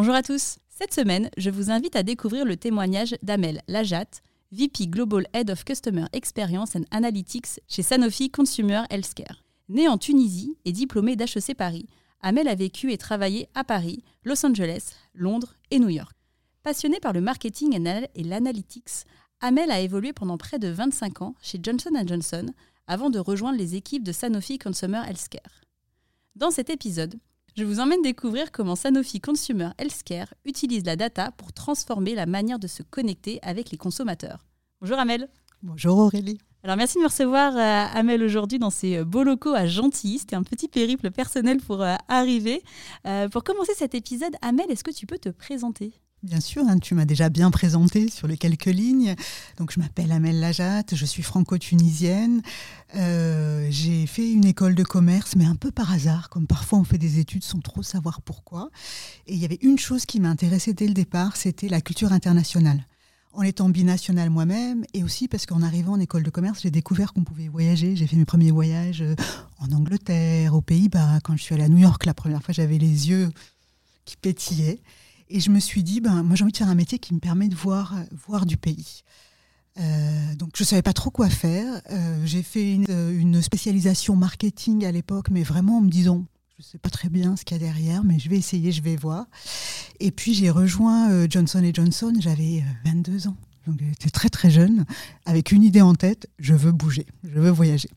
Bonjour à tous. Cette semaine, je vous invite à découvrir le témoignage d'Amel Lajat, VP Global Head of Customer Experience and Analytics chez Sanofi Consumer Healthcare. Née en Tunisie et diplômée d'HEC Paris, Amel a vécu et travaillé à Paris, Los Angeles, Londres et New York. Passionnée par le marketing et l'analytics, Amel a évolué pendant près de 25 ans chez Johnson Johnson avant de rejoindre les équipes de Sanofi Consumer Healthcare. Dans cet épisode, je vous emmène découvrir comment Sanofi Consumer Healthcare utilise la data pour transformer la manière de se connecter avec les consommateurs. Bonjour Amel. Bonjour Aurélie. Alors merci de me recevoir euh, Amel aujourd'hui dans ces euh, beaux locaux à Gentilly. C'était un petit périple personnel pour euh, arriver. pour commencer cet épisode, Amel, est-ce que tu peux te présenter? Bien sûr, hein, tu m'as déjà bien présenté sur les quelques lignes. Donc, je m'appelle Amel Lajat, je suis franco-tunisienne. Euh, j'ai fait une école de commerce, mais un peu par hasard, comme parfois on fait des études sans trop savoir pourquoi. Et il y avait une chose qui m'a intéressée dès le départ, c'était la culture internationale. En étant binationale moi-même, et aussi parce qu'en arrivant en école de commerce, j'ai découvert qu'on pouvait voyager. J'ai fait mes premiers voyages euh, en Angleterre, aux Pays-Bas. Quand je suis allée à New York, la première fois, j'avais les yeux qui pétillaient. Et je me suis dit, ben, moi j'ai envie de faire un métier qui me permet de voir, voir du pays. Euh, donc je ne savais pas trop quoi faire. Euh, j'ai fait une, spécialisation marketing à l'époque, mais vraiment en me disant, je ne sais pas très bien ce qu'il y a derrière, mais je vais essayer, je vais voir. Et puis j'ai rejoint euh, Johnson Johnson, j'avais 22 ans. Donc j'étais très très jeune, avec une idée en tête, je veux bouger, je veux voyager.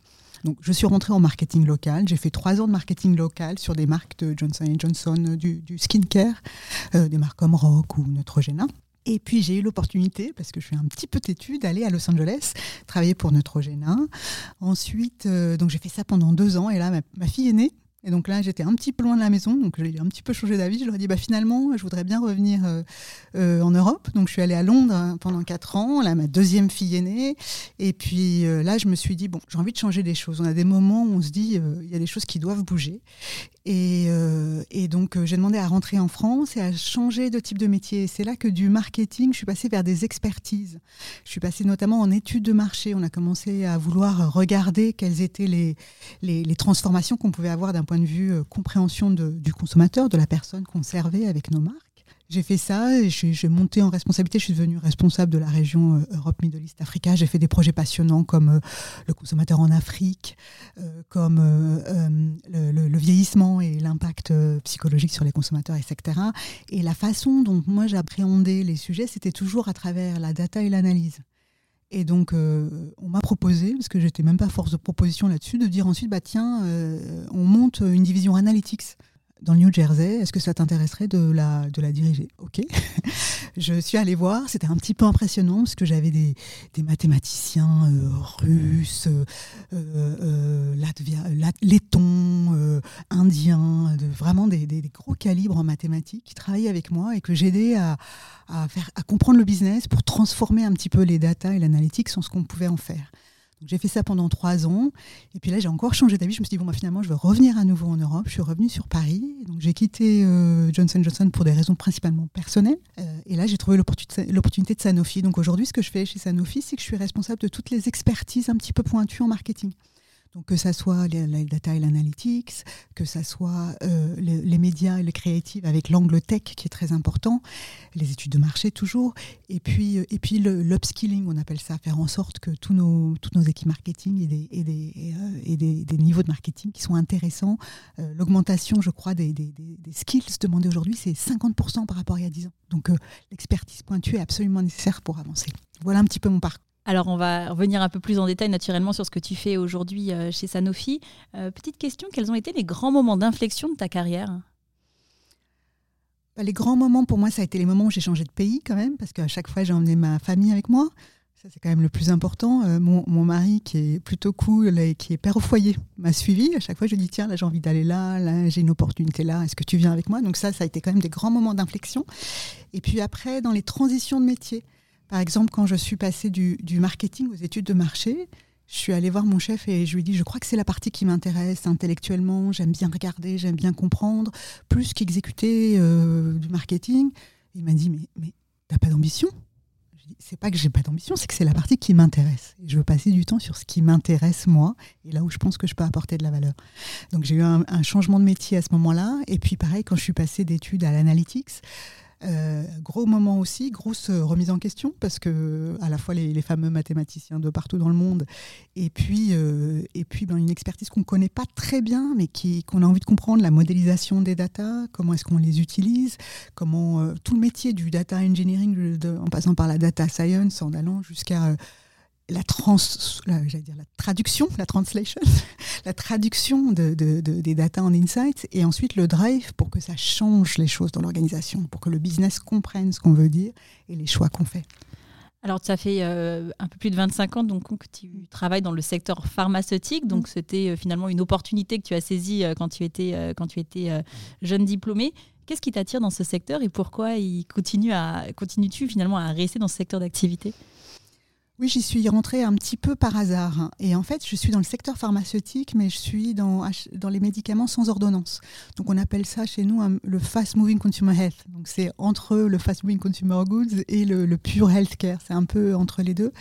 Donc, je suis rentrée en marketing local. J'ai fait trois ans de marketing local sur des marques de Johnson Johnson, euh, du, skincare, euh, des marques comme Rock ou Neutrogena. Et puis j'ai eu l'opportunité, parce que je suis un petit peu têtue, d'aller à Los Angeles, travailler pour Neutrogena. Ensuite, euh, donc j'ai fait ça pendant deux ans. Et là, ma, ma fille est née. Et donc là, j'étais un petit peu loin de la maison, donc j'ai un petit peu changé d'avis. Je leur ai dit, bah, finalement, je voudrais bien revenir euh, euh, en Europe. Donc je suis allée à Londres hein, pendant quatre ans. Là, ma deuxième fille est née. Et puis euh, là, je me suis dit, bon, j'ai envie de changer des choses. On a des moments où on se dit, il y a des choses qui doivent bouger. Et, et donc, j'ai demandé à rentrer en France et à changer de type de métier. C'est là que du marketing, je suis passée vers des expertises. Je suis passée notamment en études de marché. On a commencé à vouloir regarder quelles étaient les, les, transformations qu'on pouvait avoir d'un point de vue euh, compréhension du consommateur, de la personne qu'on servait avec nos marques. J'ai fait ça et j'ai monté en responsabilité. Je suis devenue responsable de la région euh, Europe, Middle East, Africa. J'ai fait des projets passionnants comme euh, le consommateur en Afrique, comme le, vieillissement et l'impact psychologique sur les consommateurs, etc. Et la façon dont moi j'appréhendais les sujets, c'était toujours à travers la data et l'analyse. Et donc, euh, on m'a proposé, parce que j'étais même pas force de proposition là-dessus, de dire ensuite, bah tiens, euh, on monte une division analytics dans le New Jersey, est-ce que ça t'intéresserait de la, de la diriger? Ok. je suis allée voir, c'était un petit peu impressionnant parce que j'avais des, des, mathématiciens euh, russes, euh, euh, lettons, indiens, vraiment des, gros calibres en mathématiques qui travaillaient avec moi et que j'aidais à, à, faire, à comprendre le business pour transformer un petit peu les data et l'analytique en ce qu'on pouvait en faire. J'ai fait ça pendant trois ans. Et puis là, j'ai encore changé d'avis. Je me suis dit, bon, bah, finalement, je veux revenir à nouveau en Europe. Je suis revenue sur Paris. Donc, j'ai quitté euh, Johnson Johnson pour des raisons principalement personnelles. Euh, et là, j'ai trouvé l'opportunité de Sanofi. Donc, aujourd'hui, ce que je fais chez Sanofi, c'est que je suis responsable de toutes les expertises un petit peu pointues en marketing. Donc que ça soit la data et l'analytics, que ça soit euh, les, médias et le créatif avec l'angle tech qui est très important, les études de marché toujours, et puis, euh, et puis l'upskilling, on appelle ça, faire en sorte que tous nos, toutes nos équipes marketing et des, et des, euh, et des, des niveaux de marketing qui sont intéressants. L'augmentation, je crois, des, des, skills demandés aujourd'hui, c'est 50% par rapport à il y a 10 ans. Donc l'expertise pointue est absolument nécessaire pour avancer. Voilà un petit peu mon parcours. Alors, on va revenir un peu plus en détail naturellement sur ce que tu fais aujourd'hui euh, chez Sanofi. Euh, petite question, quels ont été les grands moments d'inflexion de ta carrière? Bah, Les grands moments, pour moi, ça a été les moments où j'ai changé de pays quand même, parce qu'à chaque fois, j'ai emmené ma famille avec moi. Ça, c'est quand même le plus important. Euh, mon, mari, qui est plutôt cool et qui est père au foyer, m'a suivi. À chaque fois, je lui dis tiens, là, j'ai envie d'aller là, là, j'ai une opportunité là, est-ce que tu viens avec moi? Donc, ça, ça a été quand même des grands moments d'inflexion. Et puis après, dans les transitions de métier, par exemple, quand je suis passée du, marketing aux études de marché, je suis allée voir mon chef et je lui ai dit je crois que c'est la partie qui m'intéresse intellectuellement, j'aime bien regarder, j'aime bien comprendre, plus qu'exécuter euh, du marketing. Il m'a dit mais, mais t'as pas d'ambition? C'est pas que j'ai pas d'ambition, c'est que c'est la partie qui m'intéresse. je veux passer du temps sur ce qui m'intéresse moi et là où je pense que je peux apporter de la valeur. Donc j'ai eu un, un, changement de métier à ce moment-là. Et puis pareil, quand je suis passée d'études à l'analytics, euh, gros moment aussi, grosse remise en question, parce que à la fois les, fameux mathématiciens de partout dans le monde, et puis, euh, et puis ben, une expertise qu'on ne connaît pas très bien, mais qu'on a envie de comprendre, la modélisation des data, comment est-ce qu'on les utilise, comment euh, tout le métier du data engineering, en passant par la data science, en allant jusqu'à la, trans, la, dire la traduction, la translation, la traduction de, des data en insights, et ensuite le drive pour que ça change les choses dans l'organisation, pour que le business comprenne ce qu'on veut dire et les choix qu'on fait. Alors, ça fait euh, un peu plus de 25 ans donc, que tu travailles dans le secteur pharmaceutique. Donc, mm. c'était euh, finalement une opportunité que tu as saisie euh, quand tu étais, quand tu étais jeune diplômé. Qu'est-ce qui t'attire dans ce secteur et pourquoi il continue à, continues-tu finalement à rester dans ce secteur d'activité? Oui, j'y suis rentrée un petit peu par hasard. Et en fait, je suis dans le secteur pharmaceutique, mais je suis dans, les médicaments sans ordonnance. Donc, on appelle ça chez nous le fast moving consumer health. Donc, c'est entre le fast moving consumer goods et le, le pure healthcare. C'est un peu entre les deux.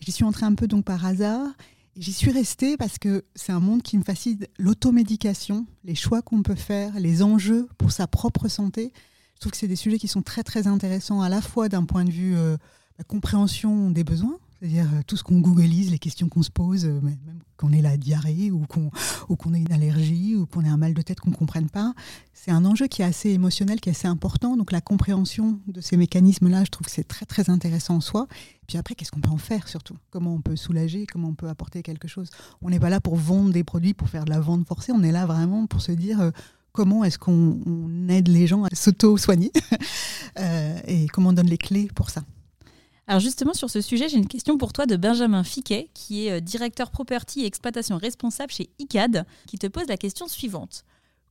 J'y suis entrée un peu donc par hasard. J'y suis restée parce que c'est un monde qui me fascine l'automédication, les choix qu'on peut faire, les enjeux pour sa propre santé. Je trouve que c'est des sujets qui sont très très intéressants à la fois d'un point de vue euh, la compréhension des besoins, c'est-à-dire euh, tout ce qu'on googleise, les questions qu'on se pose, euh, même qu'on ait la diarrhée ou qu'on qu'on ait une allergie ou qu'on ait un mal de tête qu'on ne comprenne pas. C'est un enjeu qui est assez émotionnel, qui est assez important. Donc la compréhension de ces mécanismes-là, je trouve que c'est très très intéressant en soi. Puis après, qu'est-ce qu'on peut en faire surtout? Comment on peut soulager? Comment on peut apporter quelque chose? On n'est pas là pour vendre des produits, pour faire de la vente forcée. On est là vraiment pour se dire... Euh, comment est-ce qu'on aide les gens à s'auto-soigner? Et comment on donne les clés pour ça. Alors justement, sur ce sujet, j'ai une question pour toi de Benjamin Fiquet, qui est euh, directeur property et exploitation responsable chez ICAD, qui te pose la question suivante.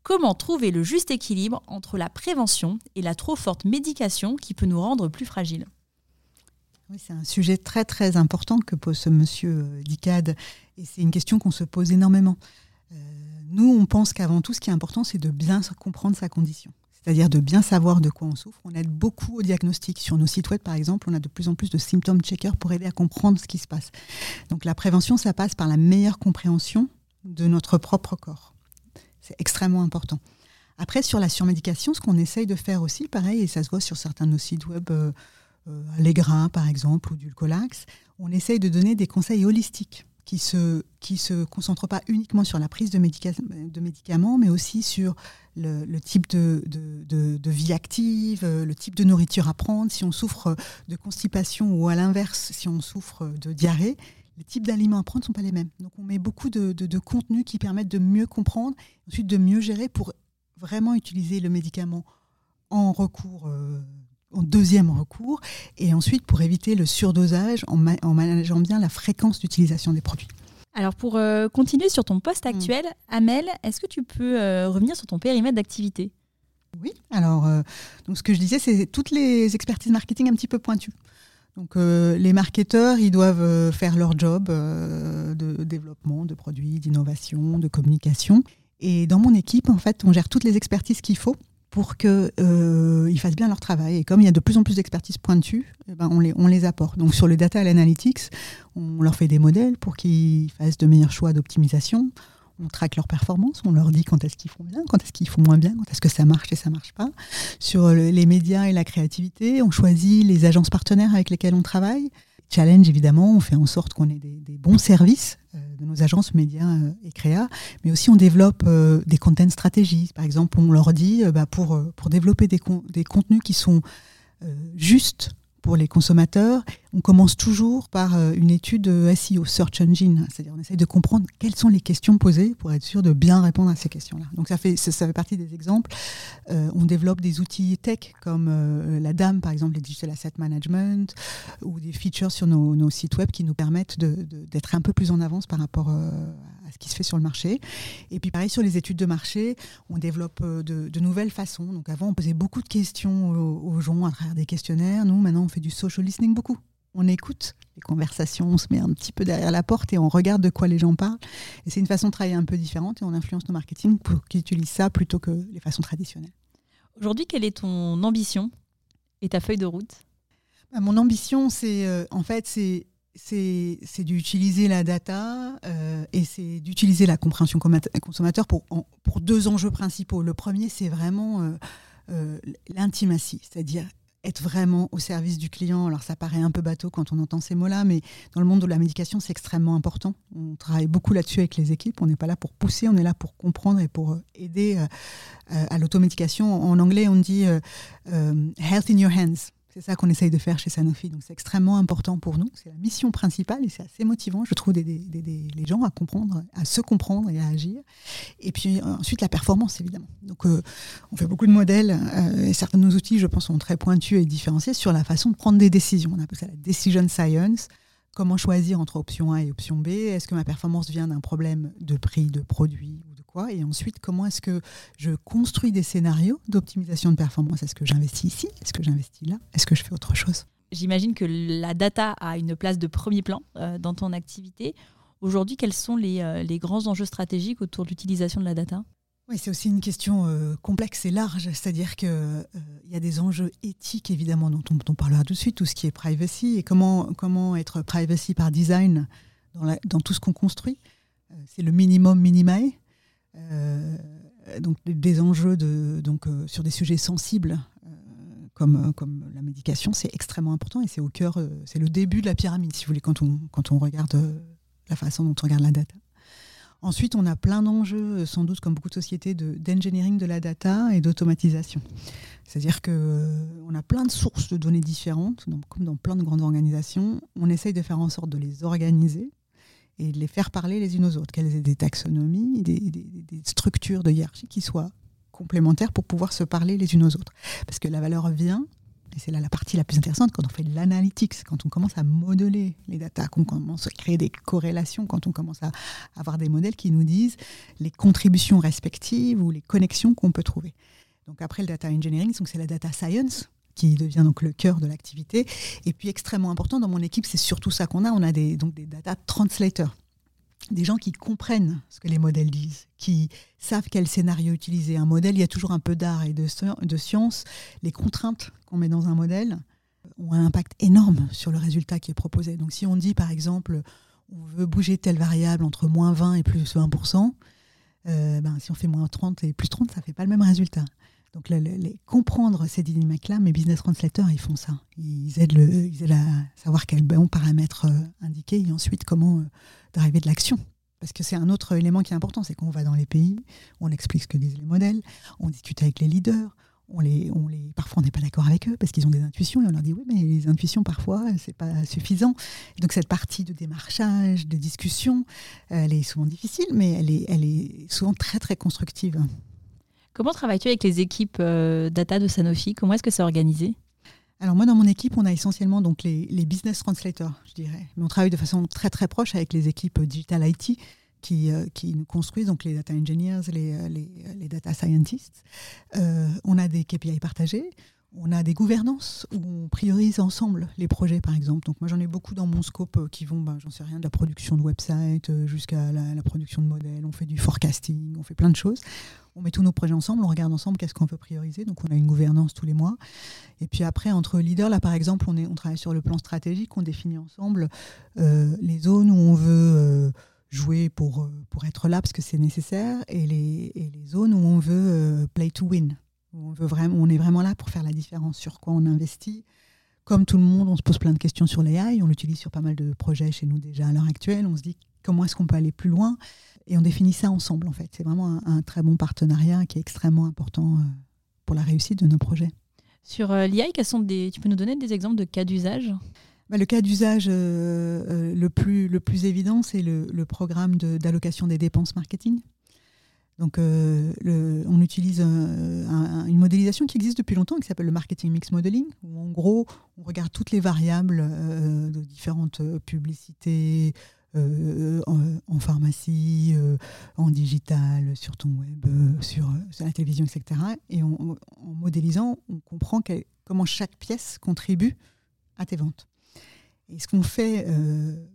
Comment trouver le juste équilibre entre la prévention et la trop forte médication qui peut nous rendre plus fragiles? Oui, c'est un sujet très très important que pose ce monsieur euh, d'ICAD et c'est une question qu'on se pose énormément. Euh, nous, on pense qu'avant tout, ce qui est important, c'est de bien comprendre sa condition c'est-à-dire de bien savoir de quoi on souffre. On aide beaucoup au diagnostic. Sur nos sites web, par exemple, on a de plus en plus de symptômes checkers pour aider à comprendre ce qui se passe. Donc la prévention, ça passe par la meilleure compréhension de notre propre corps. C'est extrêmement important. Après, sur la surmédication, ce qu'on essaye de faire aussi, pareil, et ça se voit sur certains de nos sites web, euh, euh, par exemple, ou Dulcolax, on essaye de donner des conseils holistiques qui se, qui se concentre pas uniquement sur la prise de, de médicaments, mais aussi sur le, type de, de, vie active, le type de nourriture à prendre, si on souffre de constipation ou à l'inverse, si on souffre de diarrhée, les types d'aliments à prendre ne sont pas les mêmes. Donc on met beaucoup de, contenus qui permettent de mieux comprendre, ensuite de mieux gérer pour vraiment utiliser le médicament en recours. Euh, en deuxième recours, et ensuite pour éviter le surdosage en, en manageant bien la fréquence d'utilisation des produits. Alors pour euh, continuer sur ton poste mm. actuel, Amel, est-ce que tu peux euh, revenir sur ton périmètre d'activité? Oui, alors euh, donc ce que je disais, c'est toutes les expertises marketing un petit peu pointues. Donc les marketeurs, ils doivent faire leur job de développement de produits, d'innovation, de communication. Et dans mon équipe, en fait, on gère toutes les expertises qu'il faut pour qu'ils euh, fassent bien leur travail. Et comme il y a de plus en plus d'expertise pointue, eh ben on, les, on les apporte. Donc sur le data analytics, on leur fait des modèles pour qu'ils fassent de meilleurs choix d'optimisation. On traque leur performance, on leur dit quand est-ce qu'ils font bien, quand est-ce qu'ils font moins bien, quand est-ce que ça marche et ça marche pas. Sur les médias et la créativité, on choisit les agences partenaires avec lesquelles on travaille. Challenge, évidemment, on fait en sorte qu'on ait des, bons services euh, de nos agences médias euh, et créa, mais aussi on développe euh, des content stratégies. Par exemple, on leur dit, bah, pour, développer des contenus qui sont justes pour les consommateurs, on commence toujours par euh, une étude SEO, Search Engine, c'est-à-dire on essaye de comprendre quelles sont les questions posées pour être sûr de bien répondre à ces questions-là. Donc ça fait, ça, fait partie des exemples. Euh, on développe des outils tech comme euh, la DAM, par exemple, les Digital Asset Management, ou des features sur nos, sites web qui nous permettent d'être un peu plus en avance par rapport à ce qui se fait sur le marché. Et puis pareil, sur les études de marché, on développe de, nouvelles façons. Donc avant, on posait beaucoup de questions aux, aux gens à travers des questionnaires. Nous, maintenant, on fait du social listening beaucoup on écoute les conversations, on se met un petit peu derrière la porte et on regarde de quoi les gens parlent. Et c'est une façon de travailler un peu différente et on influence nos marketing pour qu'ils utilisent ça plutôt que les façons traditionnelles. Aujourd'hui, quelle est ton ambition et ta feuille de route? Bah, Mon ambition, c'est euh, en fait, c'est c'est d'utiliser la data euh, et c'est d'utiliser la compréhension consommateur pour, pour deux enjeux principaux. Le premier, c'est vraiment euh, l'intimacy, c'est-à-dire être vraiment au service du client. Alors ça paraît un peu bateau quand on entend ces mots-là, mais dans le monde de la médication, c'est extrêmement important. On travaille beaucoup là-dessus avec les équipes. On n'est pas là pour pousser, on est là pour comprendre et pour euh, aider euh, euh, à l'automédication. En anglais, on dit health in your hands. C'est ça qu'on essaye de faire chez Sanofi. Donc c'est extrêmement important pour nous. C'est la mission principale et c'est assez motivant, je trouve, d'aider les gens à comprendre, à se comprendre et à agir. Et puis ensuite la performance, évidemment. Donc euh, on fait beaucoup de modèles euh, et certains de nos outils, je pense, sont très pointus et différenciés sur la façon de prendre des décisions. On appelle ça la decision science. Comment choisir entre option A et option B? Est-ce que ma performance vient d'un problème de prix, de produit et ensuite, comment est-ce que je construis des scénarios d'optimisation de performance? Est-ce que j'investis ici? Est-ce que j'investis là? Est-ce que je fais autre chose? J'imagine que la data a une place de premier plan euh, dans ton activité. Aujourd'hui, quels sont les, euh, les, grands enjeux stratégiques autour de l'utilisation de la data? Oui, c'est aussi une question euh, complexe et large, c'est-à-dire qu'il il y a des enjeux éthiques évidemment dont on, parlera tout de suite, tout ce qui est privacy et comment, comment être privacy par design dans, dans tout ce qu'on construit. c'est le minimum minimae. Euh, donc des enjeux de, donc, euh, sur des sujets sensibles euh, comme, comme la médication, c'est extrêmement important et c'est au cœur, c'est le début de la pyramide, si vous voulez, quand on, quand on regarde la façon dont on regarde la data. Ensuite, on a plein d'enjeux, sans doute comme beaucoup de sociétés, d'engineering de, la data et d'automatisation. C'est-à-dire qu'on a plein de sources de données différentes, donc, comme dans plein de grandes organisations. On essaye de faire en sorte de les organiser et de les faire parler les unes aux autres, qu'elles aient des taxonomies, des, structures de hiérarchie qui soient complémentaires pour pouvoir se parler les unes aux autres. Parce que la valeur vient, et c'est là la partie la plus intéressante, quand on fait de l'analytics, quand on commence à modeler les datas, qu'on commence à créer des corrélations, quand on commence à avoir des modèles qui nous disent les contributions respectives ou les connexions qu'on peut trouver. Donc après le data engineering, c'est la data science, qui devient donc le cœur de l'activité. Et puis extrêmement important dans mon équipe, c'est surtout ça qu'on a. On a des, donc des data translators, des gens qui comprennent ce que les modèles disent, qui savent quel scénario utiliser. Un modèle, il y a toujours un peu d'art et de, science. Les contraintes qu'on met dans un modèle ont un impact énorme sur le résultat qui est proposé. Donc si on dit par exemple, on veut bouger telle variable entre moins 20 et plus 20%, euh, ben, si on fait moins 30 et plus 30, ça ne fait pas le même résultat. Donc, comprendre ces dynamiques-là, mes business translators, ils font ça. Ils aident, le, ils aident à savoir quels bons paramètres euh, indiquer et ensuite comment euh, de l'action. Parce que c'est un autre élément qui est important, c'est qu'on va dans les pays, on explique ce que disent les modèles, on discute avec les leaders, on les, on les, parfois on n'est pas d'accord avec eux parce qu'ils ont des intuitions et on leur dit oui mais les intuitions parfois c'est pas suffisant. donc cette partie de démarchage, de discussion, elle est souvent difficile mais elle est souvent très très constructive. Comment travailles-tu avec les équipes euh, data de Sanofi? Comment est-ce que c'est organisé? Alors moi, dans mon équipe, on a essentiellement donc les, business translators, je dirais. Mais on travaille de façon très très proche avec les équipes digital IT qui, euh, qui nous construisent, donc les data engineers, les, euh, les, data scientists. on a des KPI partagés. On a des gouvernances où on priorise ensemble les projets, par exemple. Donc moi, j'en ai beaucoup dans mon scope euh, qui vont, ben, j'en sais rien, de la production de website euh, jusqu'à la, production de modèles. On fait du forecasting, on fait plein de choses. On met tous nos projets ensemble, on regarde ensemble qu'est-ce qu'on veut prioriser. Donc on a une gouvernance tous les mois. Et puis après, entre leaders, là par exemple, on, est, on travaille sur le plan stratégique, on définit ensemble euh, les zones où on veut jouer pour, pour être là parce que c'est nécessaire et les, et les zones où on veut play to win. On, veut vraiment, on est vraiment là pour faire la différence sur quoi on investit. Comme tout le monde, on se pose plein de questions sur l'AI. On l'utilise sur pas mal de projets chez nous déjà à l'heure actuelle. On se dit comment est-ce qu'on peut aller plus loin? Et on définit ça ensemble en fait. C'est vraiment un, très bon partenariat qui est extrêmement important euh, pour la réussite de nos projets. Sur euh, l'IA, tu peux nous donner des exemples de cas d'usage? Bah, le cas d'usage le, plus, le plus évident, c'est le, le programme d'allocation des dépenses marketing. Donc, le, on utilise une modélisation qui existe depuis longtemps, qui s'appelle le marketing mix modeling, où en gros, on regarde toutes les variables de différentes publicités, euh, en, pharmacie, euh, en digital, sur ton web, euh, sur, la télévision, etc. Et en modélisant, on comprend comment chaque pièce contribue à tes ventes. Et ce qu'on fait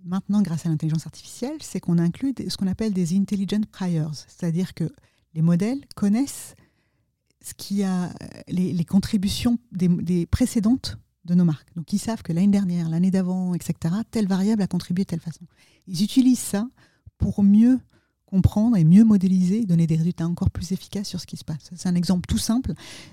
maintenant grâce à l'intelligence artificielle, c'est qu'on inclut ce qu'on appelle des intelligent priors, c'est-à-dire que les modèles connaissent ce qui a les, contributions des précédentes de nos marques. Donc ils savent que l'année dernière, l'année d'avant, etc., telle variable a contribué de telle façon. Ils utilisent ça pour mieux comprendre et mieux modéliser, donner des résultats encore plus efficaces sur ce qui se passe. C'est un exemple tout simple,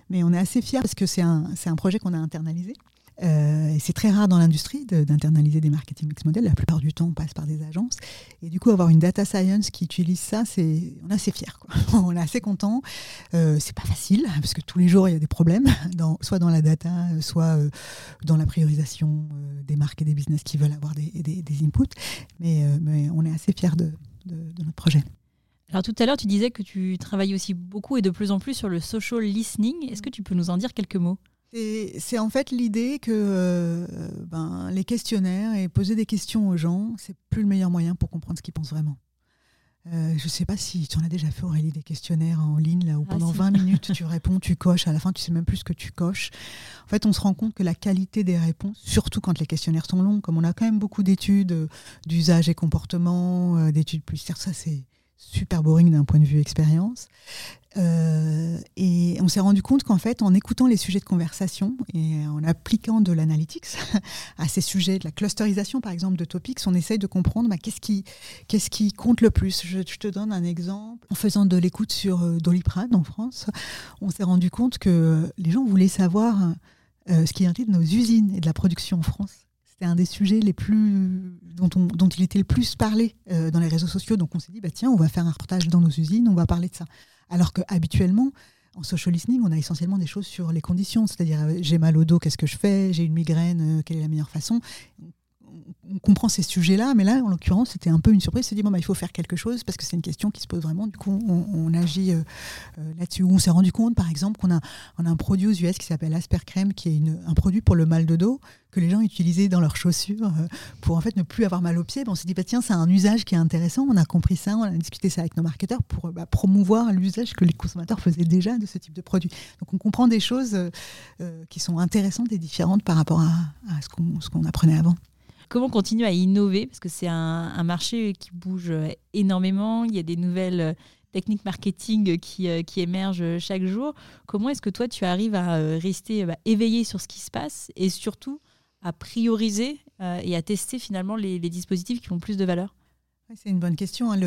mais on est assez fiers parce que c'est un projet qu'on a internalisé. Euh, c'est très rare dans l'industrie d'internaliser des marketing mix models. La plupart du temps, on passe par des agences. Et du coup, avoir une data science qui utilise ça, c'est, on est assez fiers. on est assez content. Euh, c'est pas facile parce que tous les jours, il y a des problèmes, soit dans la data, soit euh, dans la priorisation euh, des marques et des business qui veulent avoir des, inputs. Mais, mais, on est assez de, de notre projet. Alors tout à l'heure, tu disais que tu travailles aussi beaucoup et de plus en plus sur le social listening. Est-ce que tu peux nous en dire quelques mots? C'est en fait l'idée que euh, ben, les questionnaires et poser des questions aux gens, c'est plus le meilleur moyen pour comprendre ce qu'ils pensent vraiment. Euh, je ne sais pas si tu en as déjà fait, Aurélie, des questionnaires en ligne, là où ah, pendant 20 minutes tu réponds, tu coches, à la fin tu sais même plus ce que tu coches. En fait, on se rend compte que la qualité des réponses, surtout quand les questionnaires sont longs, comme on a quand même beaucoup d'études euh, d'usage et comportement, d'études plus ça c'est super boring d'un point de vue expérience. Euh, et on s'est rendu compte qu'en fait, en écoutant les sujets de conversation et en appliquant de l'analytics à ces sujets, de la clusterisation par exemple de topics, on essaye de comprendre bah, qu'est-ce qui, qu'est-ce qui compte le plus. Je, te donne un exemple. En faisant de l'écoute sur euh, Doliprane en France, on s'est rendu compte que les gens voulaient savoir euh, ce qui est de nos usines et de la production en France c'est un des sujets les plus dont, il était le plus parlé euh, dans les réseaux sociaux. Donc on s'est dit, bah, tiens, on va faire un reportage dans nos usines, on va parler de ça. Alors qu'habituellement, en social listening, on a essentiellement des choses sur les conditions, c'est-à-dire euh, j'ai mal au dos, qu'est-ce que je fais, j'ai une migraine, euh, quelle est la meilleure façon? On comprend ces sujets-là, mais là, en l'occurrence, c'était un peu une surprise. On s'est dit, bon, bah, il faut faire quelque chose parce que c'est une question qui se pose vraiment. Du coup, on, agit euh, euh, là-dessus. On s'est rendu compte, par exemple, qu'on a, un produit aux US qui s'appelle Asper Crème, qui est un produit pour le mal de dos que les gens utilisaient dans leurs chaussures euh, pour en fait ne plus avoir mal aux pieds. on s'est dit, bah, tiens, c'est un usage qui est intéressant. On a compris ça, on a discuté ça avec nos marketeurs pour bah, promouvoir l'usage que les consommateurs faisaient déjà de ce type de produit. Donc, on comprend des choses qui sont intéressantes et différentes par rapport à ce qu'on apprenait avant comment continuer à innover Parce que c'est un, marché qui bouge énormément. Il y a des nouvelles euh, techniques marketing qui, euh, qui émergent chaque jour. Comment est-ce que toi, tu arrives à euh, rester bah, éveillé sur ce qui se passe et surtout à prioriser et à tester finalement les, dispositifs qui ont plus de valeur? C'est une bonne question. Hein,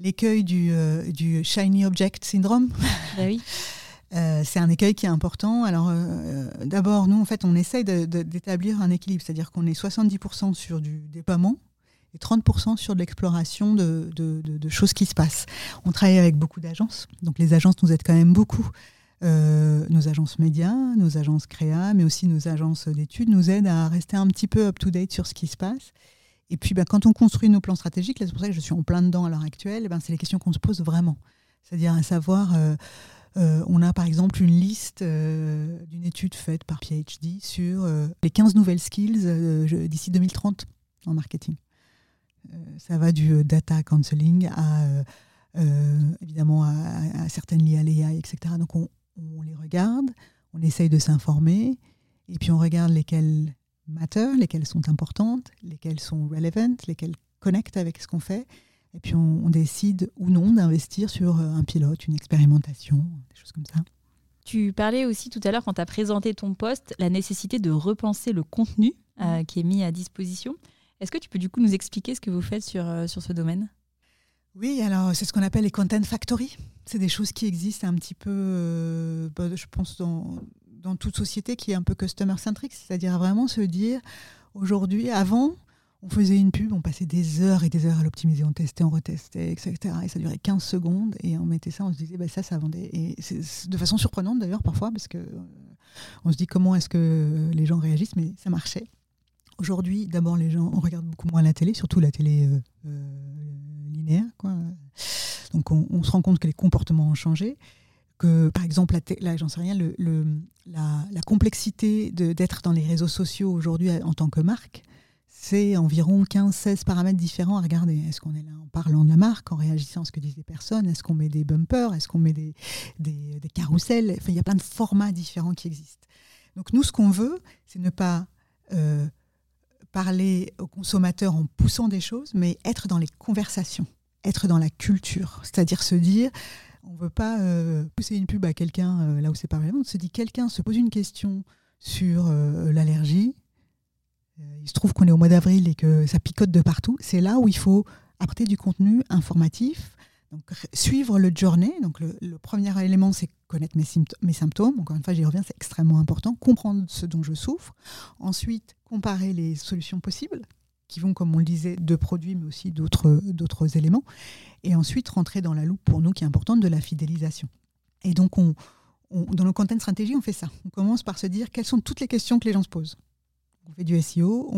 l'écueil du, du, Shiny Object Syndrome. Bah oui. Euh, c'est un écueil qui est important. Alors, euh, d'abord, nous, en fait, on essaye d'établir un équilibre, c'est-à-dire qu'on est 70% sur du déploiement et 30% sur de l'exploration de, choses qui se passent. On travaille avec beaucoup d'agences, donc les agences nous aident quand même beaucoup. Euh, nos agences médias, nos agences créa, mais aussi nos agences d'études nous aident à rester un petit peu up-to-date sur ce qui se passe. Et puis, ben, quand on construit nos plans stratégiques, c'est pour ça que je suis en plein dedans à l'heure actuelle, ben, c'est les questions qu'on se pose vraiment. C'est-à-dire à savoir, euh, on a par exemple une liste euh, d'une étude faite par PhD sur euh, les 15 nouvelles skills d'ici 2030 en marketing. ça va du data counseling à évidemment à, certaines liées à l'AI, etc. Donc on, les regarde, on essaye de s'informer, et puis on regarde lesquelles matter, lesquelles sont importantes, lesquelles sont relevant, lesquelles connectent avec ce qu'on fait, et puis on, décide ou non d'investir sur euh, un pilote, une expérimentation, des choses comme ça. Tu parlais aussi tout à l'heure, quand tu as présenté ton poste, la nécessité de repenser le contenu euh, qui est mis à disposition. Est-ce que tu peux du coup nous expliquer ce que vous faites sur, euh, sur ce domaine? Oui, alors c'est ce qu'on appelle les content factory. C'est des choses qui existent un petit peu, bah, je pense, dans, dans toute société qui est un peu customer centric, c'est-à-dire vraiment se dire aujourd'hui, avant, on faisait une pub, on passait des heures et des heures à l'optimiser, on testait, on retestait, etc. Et ça durait 15 secondes et on mettait ça, on se disait, bah, ça, ça vendait. Et c'est de façon surprenante d'ailleurs parfois, parce que euh, on se dit comment est-ce que les gens réagissent, mais ça marchait. Aujourd'hui, d'abord, les gens, on regarde beaucoup moins la télé, surtout la télé linéaire. Quoi. Donc on, se rend compte que les comportements ont changé. Que, par exemple, là, j'en sais rien, la, la, complexité d'être dans les réseaux sociaux aujourd'hui en tant que marque, c'est environ 15-16 paramètres différents à regarder. Est-ce qu'on est là en parlant de la marque, en réagissant à ce que disent les personnes? Est-ce qu'on met des bumpers? Est-ce qu'on met des, des, carousels? Enfin, Il y a plein de formats différents qui existent. Donc nous, ce qu'on veut, c'est ne pas euh, parler aux consommateurs en poussant des choses, mais être dans les conversations, être dans la culture. C'est-à-dire se dire, on ne veut pas euh, pousser une pub à quelqu'un euh, là où c'est pas vraiment. On se dit, quelqu'un se pose une question sur l'allergie, il se trouve qu'on est au mois d'avril et que ça picote de partout, c'est là où il faut apporter du contenu informatif, donc suivre le journée. Donc le, premier élément, c'est connaître mes, mes, symptômes. Encore une fois, j'y reviens, c'est extrêmement important. Comprendre ce dont je souffre. Ensuite, comparer les solutions possibles qui vont, comme on le disait, de produits, mais aussi d'autres éléments. Et ensuite, rentrer dans la loupe pour nous, qui est importante, de la fidélisation. Et donc, on, dans nos content stratégie, on fait ça. On commence par se dire quelles sont toutes les questions que les gens se posent on fait du SEO,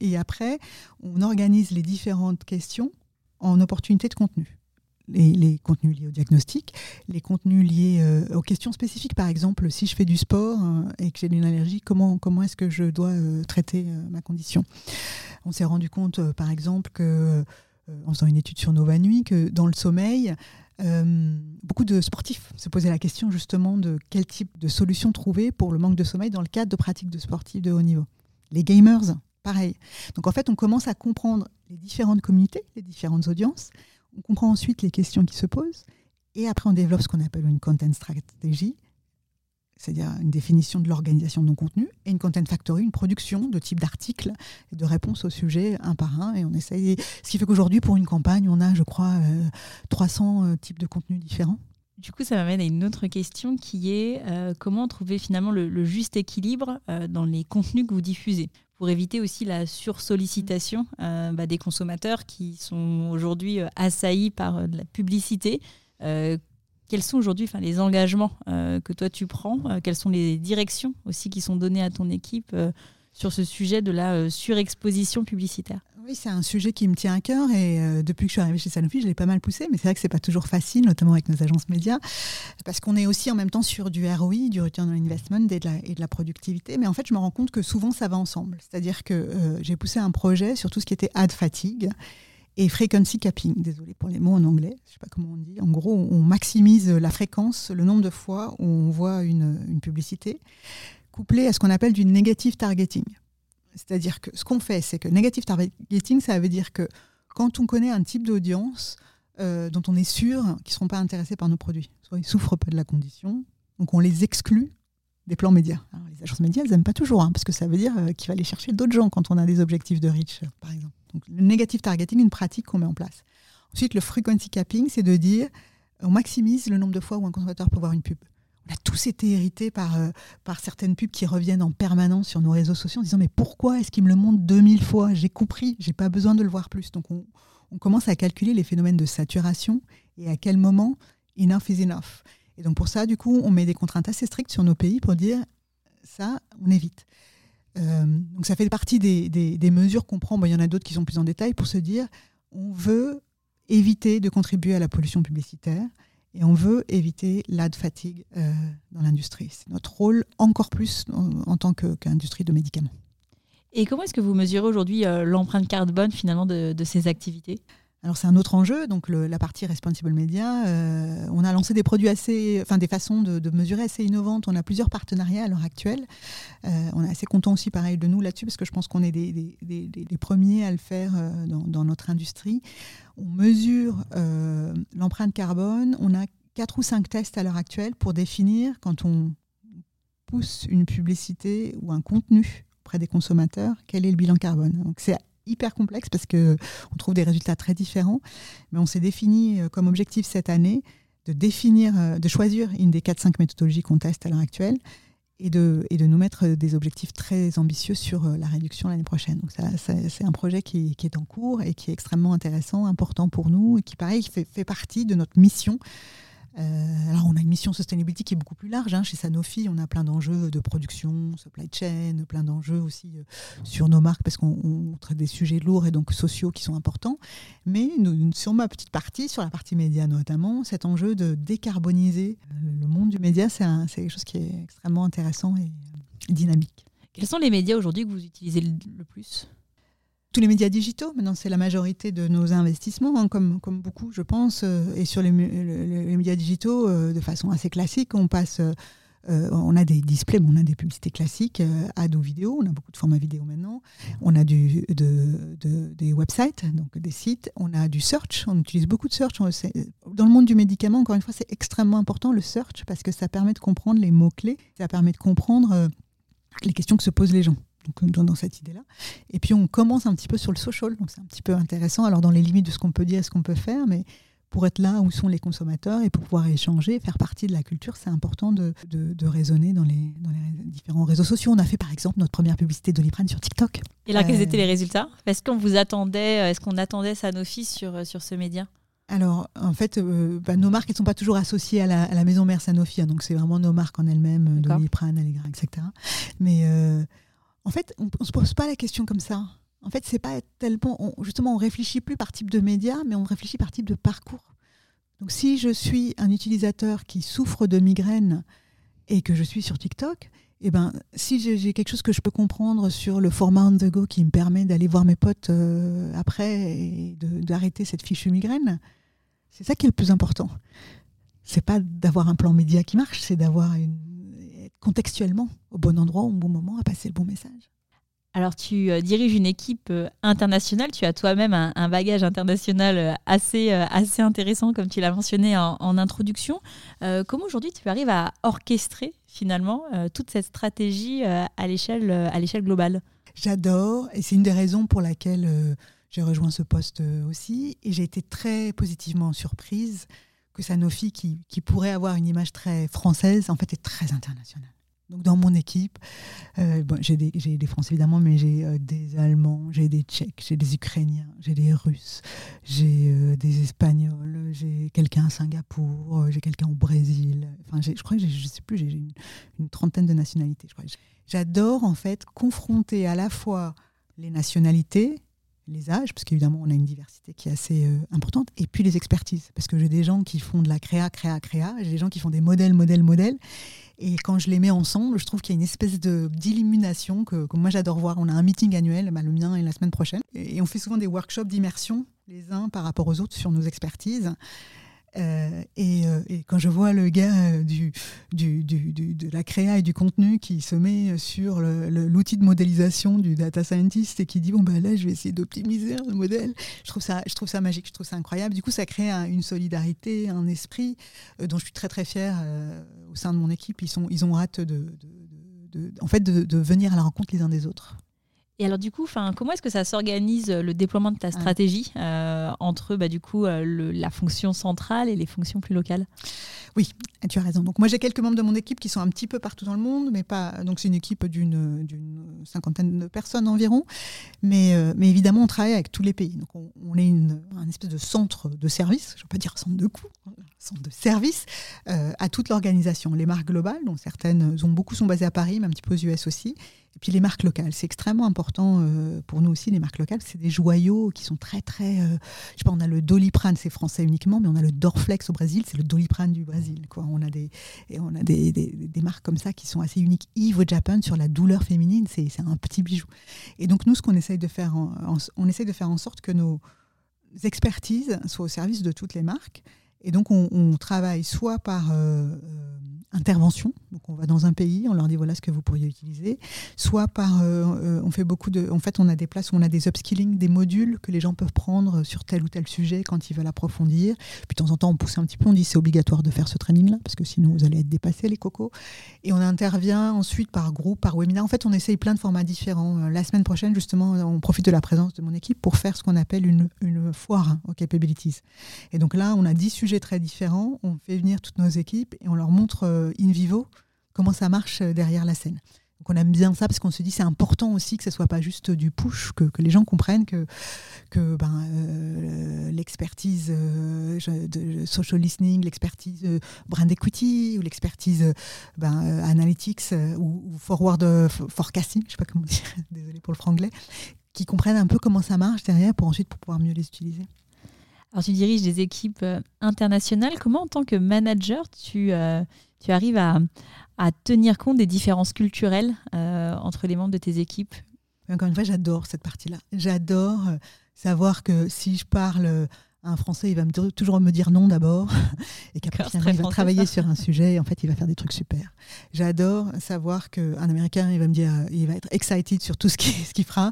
et après, on organise les différentes questions en opportunités de contenu. Les, contenus liés au diagnostic, les contenus liés euh, aux questions spécifiques. Par exemple, si je fais du sport euh, et que j'ai une allergie, comment, comment est-ce que je dois euh, traiter ma condition? On s'est rendu compte, par exemple, que, en faisant une étude sur Nova Nuit, que dans le sommeil, beaucoup de sportifs se posaient la question justement de quel type de solution trouver pour le manque de sommeil dans le cadre de pratiques de sportifs de haut niveau. Les gamers, pareil. Donc en fait, on commence à comprendre les différentes communautés, les différentes audiences. On comprend ensuite les questions qui se posent. Et après, on développe ce qu'on appelle une content strategy, c'est-à-dire une définition de l'organisation de nos contenus, et une content factory, une production de types d'articles de réponses au sujet un par un. Et on essaye. Ce qui fait qu'aujourd'hui, pour une campagne, on a, je crois, 300 euh, euh, types de contenus différents. Du coup, ça m'amène à une autre question qui est euh, comment trouver finalement le, juste équilibre euh, dans les contenus que vous diffusez? Pour éviter aussi la sursollicitation euh, bah, des consommateurs qui sont aujourd'hui assaillis par de la publicité. quels sont aujourd'hui les engagements que toi tu prends? Quelles sont les directions aussi qui sont données à ton équipe sur ce sujet de la surexposition publicitaire? Oui, c'est un sujet qui me tient à cœur et euh, depuis que je suis arrivée chez Sanofi, je l'ai pas mal poussé, mais c'est vrai que c'est pas toujours facile, notamment avec nos agences médias, parce qu'on est aussi en même temps sur du ROI, du return on investment et de, la, et de la productivité. Mais en fait, je me rends compte que souvent ça va ensemble. C'est-à-dire que euh, j'ai poussé un projet sur tout ce qui était ad fatigue et frequency capping. Désolé pour les mots en anglais, je sais pas comment on dit. En gros, on maximise la fréquence, le nombre de fois où on voit une, une publicité, couplé à ce qu'on appelle du negative targeting. C'est-à-dire que ce qu'on fait, c'est que negative targeting, ça veut dire que quand on connaît un type d'audience euh, dont on est sûr qu'ils ne seront pas intéressés par nos produits, soit ils souffrent pas de la condition, donc on les exclut des plans médias. les agences médias, elles n'aiment pas toujours, hein, parce que ça veut dire euh, qu'il va aller chercher d'autres gens quand on a des objectifs de reach, par exemple. Donc le negative targeting, une pratique qu'on met en place. Ensuite, le frequency capping, c'est de dire on maximise le nombre de fois où un consommateur peut voir une pub on a tous été hérités par, euh, par certaines pubs qui reviennent en permanence sur nos réseaux sociaux en disant mais pourquoi est-ce qu'il me le montre 2000 fois? J'ai compris, j'ai pas besoin de le voir plus. Donc on, commence à calculer les phénomènes de saturation et à quel moment enough is enough. Et donc pour ça, du coup, on met des contraintes assez strictes sur nos pays pour dire ça, on évite. Euh, donc ça fait partie des, mesures qu'on prend. il y en a d'autres qui sont plus en détail pour se dire on veut éviter de contribuer à la pollution publicitaire et on veut éviter l'ad fatigue euh, dans l'industrie. C'est notre rôle encore plus en, tant qu'industrie de médicaments. Et comment est-ce que vous mesurez aujourd'hui euh, l'empreinte carbone finalement de, ces activités? Alors c'est un autre enjeu, donc la partie responsible media. Euh, on a lancé des produits assez, enfin des façons de, mesurer assez innovantes. On a plusieurs partenariats à l'heure actuelle. on est assez content aussi pareil de nous là-dessus parce que je pense qu'on est des, premiers à le faire dans, dans, notre industrie on mesure euh, l'empreinte carbone. On a quatre ou cinq tests à l'heure actuelle pour définir quand on pousse une publicité ou un contenu auprès des consommateurs, quel est le bilan carbone. Donc c'est hyper complexe parce que on trouve des résultats très différents, mais on s'est défini euh, comme objectif cette année de définir, euh, de choisir une des 4-5 méthodologies qu'on teste à l'heure actuelle et de, et de nous mettre des objectifs très ambitieux sur euh, la réduction l'année prochaine. Donc ça, c'est un projet qui, qui, est en cours et qui est extrêmement intéressant, important pour nous et qui, pareil, fait, fait partie de notre mission Euh, alors, on a une mission sustainability qui est beaucoup plus large. Hein. Chez Sanofi, on a plein d'enjeux de production, supply chain, plein d'enjeux aussi euh, sur nos marques parce qu'on traite des sujets lourds et donc sociaux qui sont importants. Mais nous, sur ma petite partie, sur la partie média notamment, cet enjeu de décarboniser le monde du média, c'est quelque chose qui est extrêmement intéressant et dynamique. Quels sont les médias aujourd'hui que vous utilisez le plus? Tous les médias digitaux. Maintenant, c'est la majorité de nos investissements, hein, comme, beaucoup, je pense. Euh, et sur les, médias digitaux, euh, de façon assez classique, on passe. Euh, on a des displays, on a des publicités classiques, ad ou vidéo, on a beaucoup de formats vidéo maintenant. On a des websites, donc des sites. On a du search, on utilise beaucoup de search. Dans le monde du médicament, encore une fois, c'est extrêmement important le search parce que ça permet de comprendre les mots-clés, ça permet de comprendre les questions que se posent les gens dans, cette idée-là. Et puis on commence un petit peu sur le social, donc c'est un petit peu intéressant. Alors dans les limites de ce qu'on peut dire et ce qu'on peut faire, mais pour être là où sont les consommateurs et pour pouvoir échanger, faire partie de la culture, c'est important de, de, raisonner dans les, dans les, différents réseaux sociaux. On a fait par exemple notre première publicité d'Oliprane sur TikTok. Et là, quels euh, étaient les résultats? Est-ce qu'on vous attendait, est-ce qu'on attendait Sanofi sur, sur ce média? Alors, en fait, euh, bah, nos marques, elles ne sont pas toujours associées à la, maison mère Sanofi. Hein, donc, c'est vraiment nos marques en elles-mêmes, Doliprane, Allegra, etc. Mais euh, en fait, on ne se pose pas la question comme ça. En fait, c'est pas tellement. On, justement, on réfléchit plus par type de média, mais on réfléchit par type de parcours. Donc, si je suis un utilisateur qui souffre de migraine et que je suis sur TikTok, eh ben, si j'ai quelque chose que je peux comprendre sur le format on the go qui me permet d'aller voir mes potes euh, après et d'arrêter cette fichue migraine, c'est ça qui est le plus important. C'est pas d'avoir un plan média qui marche, c'est d'avoir une contextuellement au bon endroit, au bon moment, à passer le bon message. Alors, tu euh, diriges une équipe euh, internationale, tu as toi-même un, bagage international euh, assez, assez intéressant, comme tu l'as mentionné en, introduction. comment aujourd'hui tu arrives à orchestrer finalement toute cette stratégie à l'échelle globale? J'adore, et c'est une des raisons pour laquelle j'ai rejoint ce poste aussi, et j'ai été très positivement surprise que Sanofi, qui, qui pourrait avoir une image très française, en fait est très internationale. Donc dans mon équipe, euh, bon, j'ai des, Français évidemment, mais j'ai euh, des Allemands, j'ai des Tchèques, j'ai des Ukrainiens, j'ai des Russes, j'ai euh, des Espagnols, j'ai quelqu'un à Singapour, j'ai quelqu'un au Brésil. Enfin, je crois que je sais plus, j'ai une, une, trentaine de nationalités. J'adore en fait confronter à la fois les nationalités, les âges, parce qu'évidemment on a une diversité qui est assez importante, et puis les expertises, parce que j'ai des gens qui font de la créa, créa, créa, j'ai des gens qui font des modèles, modèles, modèles, et quand je les mets ensemble, je trouve qu'il y a une espèce d'illumination que, que, moi j'adore voir. On a un meeting annuel, bah, le mien est la semaine prochaine, et on fait souvent des workshops d'immersion les uns par rapport aux autres sur nos expertises. Euh, euh, et, quand je vois le gars euh, du, de la créa et du contenu qui se met sur l'outil de modélisation du data scientist et qui dit bon ben là je vais essayer d'optimiser le modèle, je trouve ça je trouve ça magique, je trouve ça incroyable. Du coup ça crée une solidarité, un esprit dont je suis très très fière au sein de mon équipe. Ils sont ils ont hâte de, en fait de venir à la rencontre les uns des autres. Et alors du coup, comment est-ce que ça s'organise le déploiement de ta stratégie euh, entre bah, du coup euh, la fonction centrale et les fonctions plus locales? Oui, tu as raison. Donc moi j'ai quelques membres de mon équipe qui sont un petit peu partout dans le monde, mais pas. Donc c'est une équipe d'une cinquantaine de personnes environ, mais euh, mais évidemment on travaille avec tous les pays. Donc on, est une, un espèce de centre de service, je ne vais pas dire centre de coût, centre de service à toute l'organisation. Les marques globales, dont certaines ont beaucoup sont basées à Paris, mais un petit peu aux US aussi et puis les marques locales, c'est extrêmement important euh, pour nous aussi, les marques locales. C'est des joyaux qui sont très, très. Euh, je sais pas, on a le Doliprane, c'est français uniquement, mais on a le Dorflex au Brésil, c'est le Doliprane du Brésil. On a, des, et on a des, des, marques comme ça qui sont assez uniques. Yves Japan sur la douleur féminine, c'est un petit bijou. Et donc, nous, ce qu'on essaye de faire, on essaye de faire en sorte que nos expertises soient au service de toutes les marques. Et donc, on, travaille soit par. Euh, intervention. Donc on va dans un pays, on leur dit voilà ce que vous pourriez utiliser. Soit par, euh, euh, on fait beaucoup de, en fait on a des places où on a des upskilling, des modules que les gens peuvent prendre sur tel ou tel sujet quand ils veulent approfondir. Puis de temps en temps on pousse un petit peu, on dit c'est obligatoire de faire ce training là parce que sinon vous allez être dépassés les cocos. Et on intervient ensuite par groupe, par webinaire. En fait on essaye plein de formats différents. Euh, la semaine prochaine justement on profite de la présence de mon équipe pour faire ce qu'on appelle une, une foire aux capabilities. Et donc là on a dix sujets très différents. On fait venir toutes nos équipes et on leur montre in vivo comment ça marche euh, derrière la scène. Donc on aime bien ça parce qu'on se dit c'est important aussi que ce soit pas juste du push, que, les gens comprennent que, que ben, euh, l'expertise euh, de social listening, l'expertise brand equity ou l'expertise ben, analytics ou, forward forecasting, je sais pas comment dire, désolé pour le franglais, qui comprennent un peu comment ça marche derrière pour ensuite pour pouvoir mieux les utiliser. Alors tu diriges des équipes internationales. Comment en tant que manager tu, tu arrives à, à tenir compte des différences culturelles euh, entre les membres de tes équipes? Encore une fois, j'adore cette partie-là. J'adore euh, savoir que si je parle euh, un Français, il va me toujours me dire non d'abord, et qu'après il va travailler sur un sujet et en fait il va faire des trucs super. J'adore savoir qu'un Américain, il va me dire, il va être excited sur tout ce qu'il ce fera.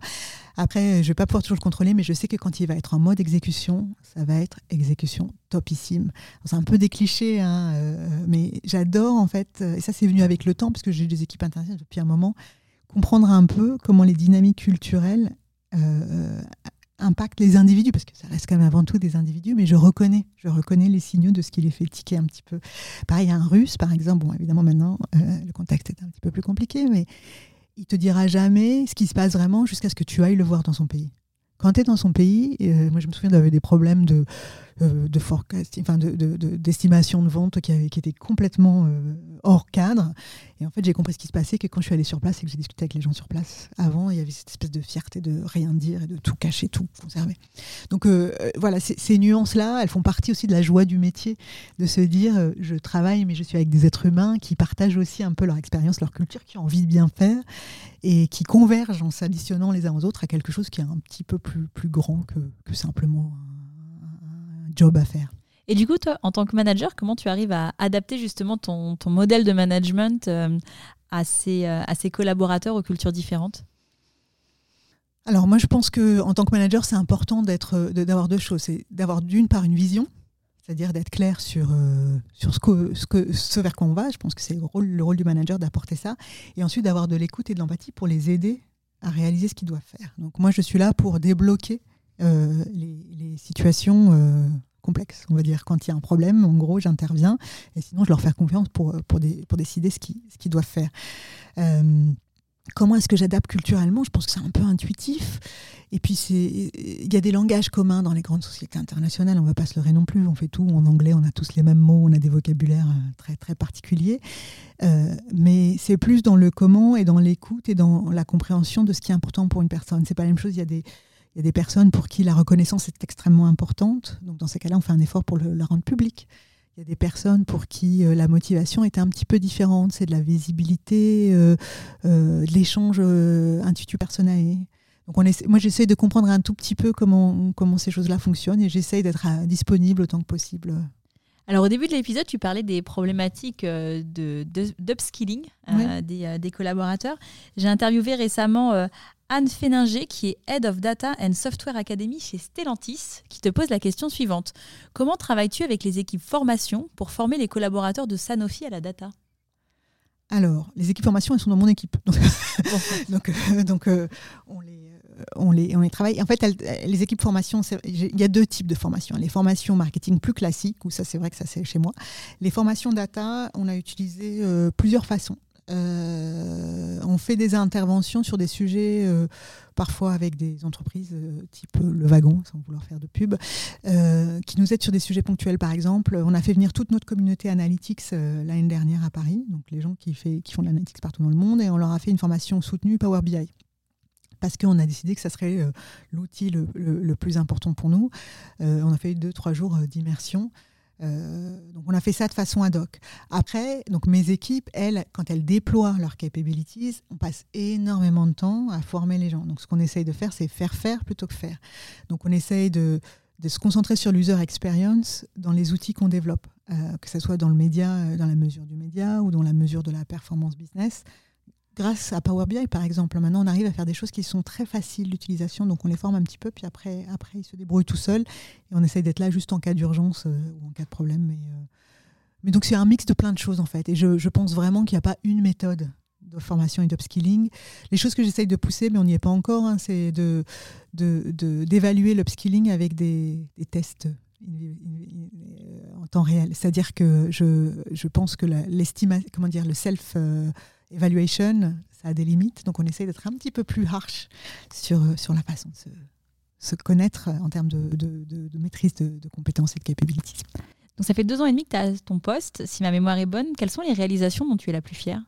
Après, je vais pas pouvoir toujours le contrôler, mais je sais que quand il va être en mode exécution, ça va être exécution topissime. C'est un peu des clichés, hein, euh, mais j'adore en fait, et ça c'est venu avec le temps, parce que j'ai eu des équipes internationales depuis un moment, comprendre un peu comment les dynamiques culturelles euh, impactent les individus, parce que ça reste quand même avant tout des individus, mais je reconnais, je reconnais les signaux de ce qui les fait tiquer un petit peu. Pareil, un russe, par exemple, bon, évidemment maintenant, euh, le contexte est un petit peu plus compliqué, mais il te dira jamais ce qui se passe vraiment jusqu'à ce que tu ailles le voir dans son pays. Quand tu es dans son pays, euh, moi je me souviens d'avoir des problèmes de, euh, de forecast, enfin d'estimation de, de, vente qui, avait, qui était complètement euh, hors cadre. Et en fait, j'ai compris ce qui se passait que quand je suis allée sur place et que j'ai discuté avec les gens sur place, avant, il y avait cette espèce de fierté de rien dire et de tout cacher, tout conserver. Donc voilà, ces nuances-là, elles font partie aussi de la joie du métier, de se dire, je travaille, mais je suis avec des êtres humains qui partagent aussi un peu leur expérience, leur culture, qui ont envie de bien faire et qui convergent en s'additionnant les uns aux autres à quelque chose qui est un petit peu plus, plus grand que simplement job à faire. Et du coup, toi, en tant que manager, comment tu arrives à adapter justement ton, ton modèle de management euh, à, ces, euh, à ces collaborateurs aux cultures différentes? Alors moi je pense que en tant que manager c'est important d'être d'avoir deux choses, c'est d'avoir d'une part une vision, c'est-à-dire d'être clair sur, euh, sur ce, que, ce, que, ce vers quoi on va. Je pense que c'est le rôle, le rôle du manager d'apporter ça, et ensuite d'avoir de l'écoute et de l'empathie pour les aider à réaliser ce qu'ils doivent faire. Donc moi je suis là pour débloquer les, les, situations complexe, on va dire. Quand il y a un problème, en gros, j'interviens et sinon, je leur fais confiance pour, pour, pour décider ce qu'ils ce doivent faire. Euh, comment est-ce que j'adapte culturellement? Je pense que c'est un peu intuitif. Et puis, il y a des langages communs dans les grandes sociétés internationales, on ne va pas se leurrer non plus. On fait tout en anglais, on a tous les mêmes mots, on a des vocabulaires euh, très, très particuliers. Euh, mais c'est plus dans le comment et dans l'écoute et dans la compréhension de ce qui est important pour une personne. C'est pas la même chose. Il y a des il y a des personnes pour qui la reconnaissance est extrêmement importante. Donc dans ces cas-là, on fait un effort pour le, la rendre publique. Il y a des personnes pour qui euh, la motivation est un petit peu différente. C'est de la visibilité, euh, euh, de l'échange intuitu personnel. Donc on essaie, moi j'essaie de comprendre un tout petit peu comment, comment ces choses-là fonctionnent et j'essaie d'être disponible autant que possible. Alors au début de l'épisode, tu parlais des problématiques de, d'upskilling des, des, collaborateurs. J'ai interviewé récemment Anne Féninger, qui est Head of Data and Software Academy chez Stellantis, qui te pose la question suivante. Comment travailles-tu avec les équipes formation pour former les collaborateurs de Sanofi à la data? Alors, les équipes formation, elles sont dans mon équipe. Donc, donc, euh, euh, on, les, euh, on, les, on les travaille. En fait, les équipes formation, il y a deux types de formations. Les formations marketing plus classiques, où ça, c'est vrai que ça, c'est chez moi. Les formations data, on a utilisé plusieurs façons. Euh, on fait des interventions sur des sujets, euh, parfois avec des entreprises euh, type Le Wagon, sans vouloir faire de pub, qui nous aident sur des sujets ponctuels. Par exemple, on a fait venir toute notre communauté Analytics l'année dernière à Paris, donc les gens qui, font de l'analytics partout dans le monde, et on leur a fait une formation soutenue Power BI parce qu'on a décidé que ça serait l'outil le, plus important pour nous. on a fait deux, trois jours d'immersion. Euh, donc on a fait ça de façon ad hoc. Après, donc mes équipes, elles, quand elles déploient leurs capabilities, on passe énormément de temps à former les gens. Donc ce qu'on essaye de faire, c'est faire faire plutôt que faire. Donc on essaye de, se concentrer sur l'user experience dans les outils qu'on développe, euh, que ce soit dans le média, euh, dans la mesure du média ou dans la mesure de la performance business grâce à Power BI, par exemple, maintenant on arrive à faire des choses qui sont très faciles d'utilisation, donc on les forme un petit peu, puis après, après ils se débrouillent tout seuls, et on essaye d'être là juste en cas d'urgence euh, ou en cas de problème. Mais, euh, mais donc c'est un mix de plein de choses en fait, et je, je pense vraiment qu'il n'y a pas une méthode de formation et d'upskilling. Les choses que j'essaye de pousser, mais on n'y est pas encore, hein, c'est de, d'évaluer de, l'upskilling avec des, tests en temps réel. C'est-à-dire que je, je pense que l'estimation, comment dire, le self evaluation, ça a des limites, donc on essaye d'être un petit peu plus harsh sur, sur la façon de se, connaître en termes de, de maîtrise de, compétences et de capabilities. Donc ça fait deux ans et demi que tu as ton poste, si ma mémoire est bonne. Quelles sont les réalisations dont tu es la plus fière?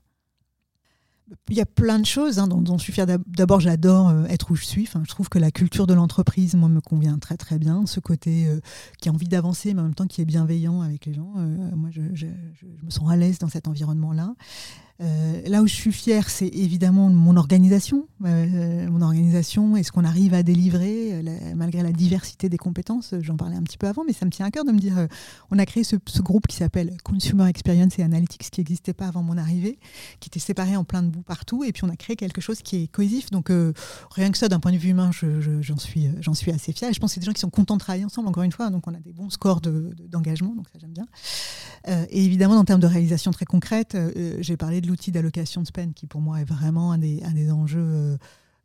Il y a plein de choses hein, dont, je suis fière. D'abord, j'adore euh, être où je suis. Enfin, je trouve que la culture de l'entreprise, moi, me convient très très bien. Ce côté euh, qui a envie d'avancer, mais en même temps qui est bienveillant avec les gens. Euh, moi, je, je, me sens à l'aise dans cet environnement-là. Euh, là où je suis fière, c'est évidemment mon organisation, euh, mon organisation et ce qu'on arrive à délivrer euh, malgré la diversité des compétences. J'en parlais un petit peu avant, mais ça me tient à cœur de me dire, on a créé ce, groupe qui s'appelle Consumer Experience et Analytics, qui n'existait pas avant mon arrivée, qui était séparé en plein de bouts partout, et puis on a créé quelque chose qui est cohésif. Donc rien que ça, d'un point de vue humain, j'en suis, j'en suis assez fière. Et je pense que c'est des gens qui sont contents de travailler ensemble. Encore une fois, donc on a des bons scores d'engagement, donc ça j'aime bien. et évidemment, en termes de réalisation très concrète, j'ai parlé de l'outil d'allocation de spend qui pour moi est vraiment un des, un des enjeux euh,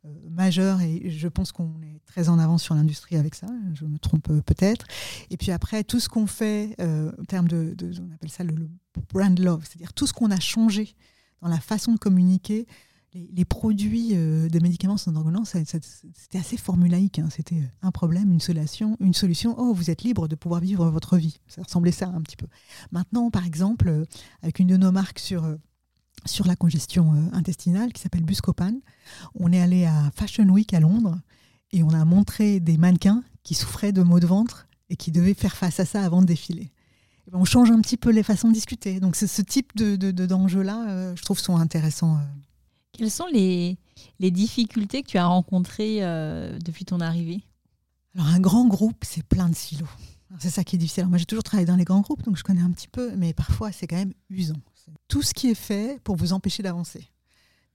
euh, majeurs et je pense qu'on est très en avance sur l'industrie avec ça, je me trompe euh, peut-être. Et puis après, tout ce qu'on fait en termes de, on appelle ça le, brand love, c'est-à-dire tout ce qu'on a changé dans la façon de communiquer, les, produits de médicaments sans ordonnance, c'était assez formulaïque. Hein. C'était un problème, une solution, une solution. Oh, vous êtes libre de pouvoir vivre votre vie. Ça ressemblait ça un petit peu. Maintenant, par exemple, avec une de nos marques sur sur la congestion euh, intestinale qui s'appelle Buscopan. On est allé à Fashion Week à Londres et on a montré des mannequins qui souffraient de maux de ventre et qui devaient faire face à ça avant de défiler. Ben, on change un petit peu les façons de discuter. Donc ce type de, d'enjeux-là, euh, je trouve, sont intéressants. Euh. Quelles sont les, les difficultés que tu as rencontrées depuis ton arrivée? Alors un grand groupe, c'est plein de silos. C'est ça qui est difficile. moi, j'ai toujours travaillé dans les grands groupes, donc je connais un petit peu, mais parfois, c'est quand même usant. Tout ce qui est fait pour vous empêcher d'avancer.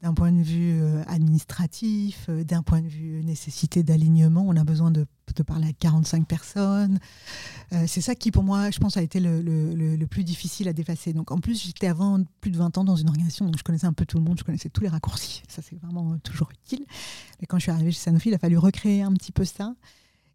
D'un point de vue euh, administratif, euh, d'un point de vue nécessité d'alignement, on a besoin de, parler à 45 personnes. Euh, c'est ça qui, pour moi, je pense, a été le, plus difficile à dépasser. Donc, en plus, j'étais avant plus de 20 ans dans une organisation, donc je connaissais un peu tout le monde, je connaissais tous les raccourcis. Ça, c'est vraiment toujours utile. Mais quand je suis arrivée chez Sanofi, il a fallu recréer un petit peu ça.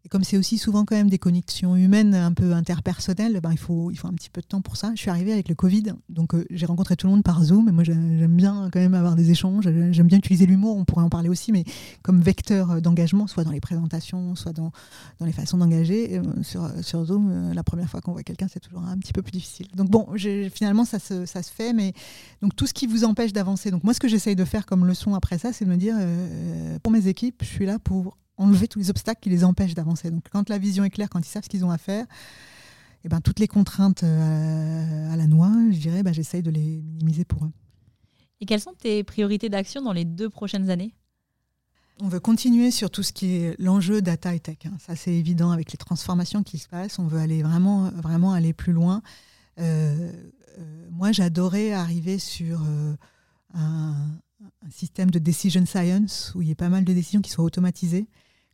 Et comme c'est aussi souvent quand même des connexions humaines un peu interpersonnelles, ben il, faut, il faut un petit peu de temps pour ça. Je suis arrivée avec le Covid, donc euh, j'ai rencontré tout le monde par Zoom. Et moi, j'aime bien quand même avoir des échanges. J'aime bien utiliser l'humour, on pourrait en parler aussi, mais comme vecteur euh, d'engagement, soit dans les présentations, soit dans, dans les façons d'engager. Euh, sur, sur Zoom, la première fois qu'on voit quelqu'un, c'est toujours un petit peu plus difficile. Donc bon, finalement, ça se, ça se fait, mais donc tout ce qui vous empêche d'avancer. Donc moi, ce que j'essaye de faire comme leçon après ça, c'est de me dire, pour mes équipes, je suis là pour enlever tous les obstacles qui les empêchent d'avancer. Donc quand la vision est claire, quand ils savent ce qu'ils ont à faire, eh ben, toutes les contraintes euh, à la noix, je dirais, ben, j'essaye de les minimiser pour eux. Et quelles sont tes priorités d'action dans les deux prochaines années? On veut continuer sur tout ce qui est l'enjeu data et tech. Hein. Ça, c'est évident avec les transformations qui se passent. On veut aller vraiment, vraiment aller plus loin. Euh, euh, moi, j'adorais arriver sur un, un, système de decision science où il y ait pas mal de décisions qui soient automatisées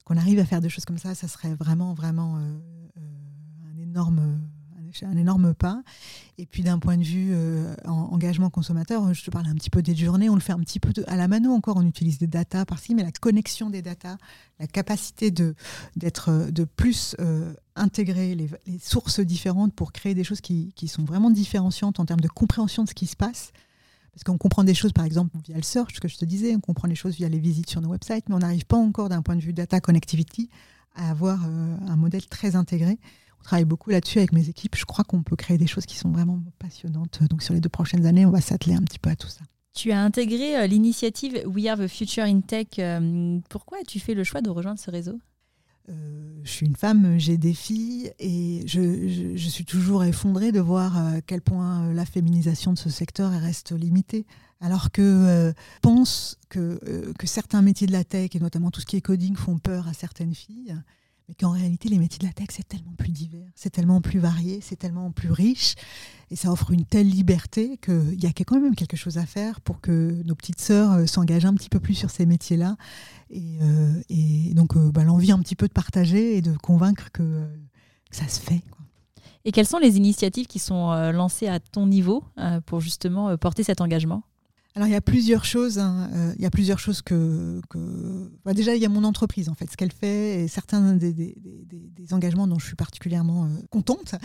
qu'on arrive à faire des choses comme ça, ça serait vraiment, vraiment euh, euh, un, énorme, un énorme pas. Et puis d'un point de vue euh, engagement consommateur, je te parlais un petit peu des journées, on le fait un petit peu à la mano encore, on utilise des datas par-ci, mais la connexion des datas, la capacité de, d'être, de plus intégrer les, sources différentes pour créer des choses qui, qui sont vraiment différenciantes en termes de compréhension de ce qui se passe. Parce qu'on comprend des choses, par exemple, via le search, ce que je te disais, on comprend les choses via les visites sur nos websites, mais on n'arrive pas encore, d'un point de vue data connectivity, à avoir euh, un modèle très intégré. On travaille beaucoup là-dessus avec mes équipes. Je crois qu'on peut créer des choses qui sont vraiment passionnantes. Donc, sur les deux prochaines années, on va s'atteler un petit peu à tout ça. Tu as intégré euh, l'initiative We Are the Future in Tech. Euh, pourquoi as-tu fait le choix de rejoindre ce réseau? Je suis une femme, j'ai des filles et je, suis toujours effondrée de voir à quel point euh, la féminisation de ce secteur reste limitée. Alors que euh, pense que certains métiers de la tech, et notamment tout ce qui est coding, font peur à certaines filles, mais qu'en réalité, les métiers de la tech, c'est tellement plus divers, c'est tellement plus varié, c'est tellement plus riche, et ça offre une telle liberté qu'il y a quand même quelque chose à faire pour que nos petites sœurs euh, s'engagent un petit peu plus sur ces métiers-là. Et, euh, donc, euh, bah, l'envie un petit peu de partager et de convaincre que, ça se fait. Et quelles sont les initiatives qui sont lancées à ton niveau pour justement porter cet engagement? Alors il y a plusieurs choses. Hein. Euh, il y a plusieurs choses que, bah, déjà il y a mon entreprise en fait, ce qu'elle fait et certains des, engagements dont je suis particulièrement euh, contente.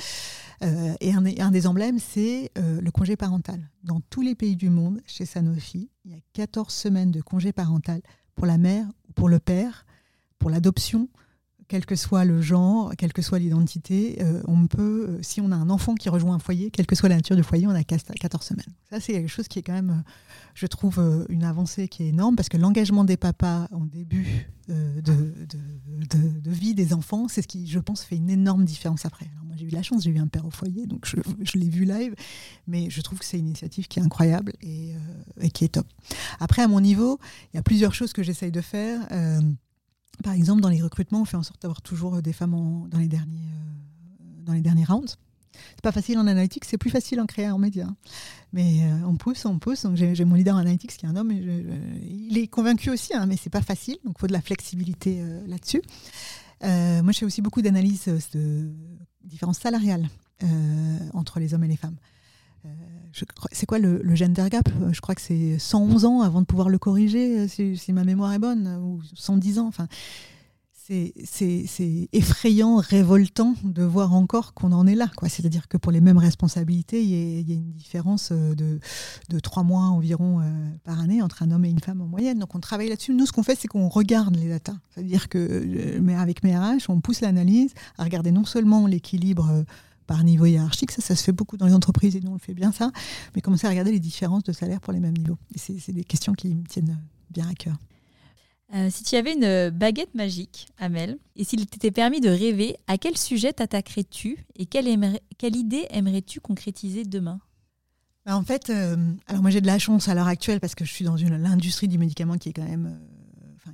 et un, un, des emblèmes, c'est le congé parental. Dans tous les pays du monde, chez Sanofi, il y a 14 semaines de congé parental pour la mère ou pour le père, pour l'adoption, quel que soit le genre, quelle que soit l'identité, euh, on peut, euh, si on a un enfant qui rejoint un foyer, quelle que soit la nature du foyer, on a 14 semaines. Ça, c'est quelque chose qui est quand même, euh, je trouve, une avancée qui est énorme parce que l'engagement des papas en début de, vie des enfants, c'est ce qui, je pense, fait une énorme différence après. Moi, j'ai eu la chance, j'ai eu un père au foyer, donc je, l'ai vu live, mais je trouve que c'est une initiative qui est incroyable et, qui est top. Après, à mon niveau, il y a plusieurs choses que j'essaye de faire. Par exemple, dans les recrutements, on fait en sorte d'avoir toujours des femmes dans, les derniers, euh, dans les derniers rounds. C'est pas facile en analytics, c'est plus facile en créa en média. Mais euh, on pousse, on pousse. Donc j'ai mon leader en analytics qui est un homme. il est convaincu aussi, hein, mais c'est pas facile. Donc il faut de la flexibilité euh, là-dessus. moi, je fais aussi beaucoup d'analyses de différences salariales entre les hommes et les femmes. Euh, c'est quoi le, gender gap? Je crois que c'est 111 ans avant de pouvoir le corriger, euh, si, ma mémoire est bonne, ou 110 ans. Enfin, c'est effrayant, révoltant de voir encore qu'on en est là. C'est-à-dire que pour les mêmes responsabilités, il y, a une différence euh, de, de 3 mois environ par année entre un homme et une femme en moyenne. Donc on travaille là-dessus. Nous, ce qu'on fait, c'est qu'on regarde les datas. C'est-à-dire que, mais avec mes on pousse l'analyse à regarder non seulement l'équilibre par niveau hiérarchique. Ça, ça se fait beaucoup dans les entreprises et nous, on le fait bien ça. Mais commencer à regarder les différences de salaire pour les mêmes niveaux. c'est des questions qui me tiennent bien à cœur. Euh, si tu avais une baguette magique, Amel, et s'il t'était permis de rêver, à quel sujet t'attaquerais-tu et quelle, quelle idée aimerais-tu concrétiser demain? Bah, En fait, euh, alors moi j'ai de la chance à l'heure actuelle parce que je suis dans l'industrie du médicament qui est quand même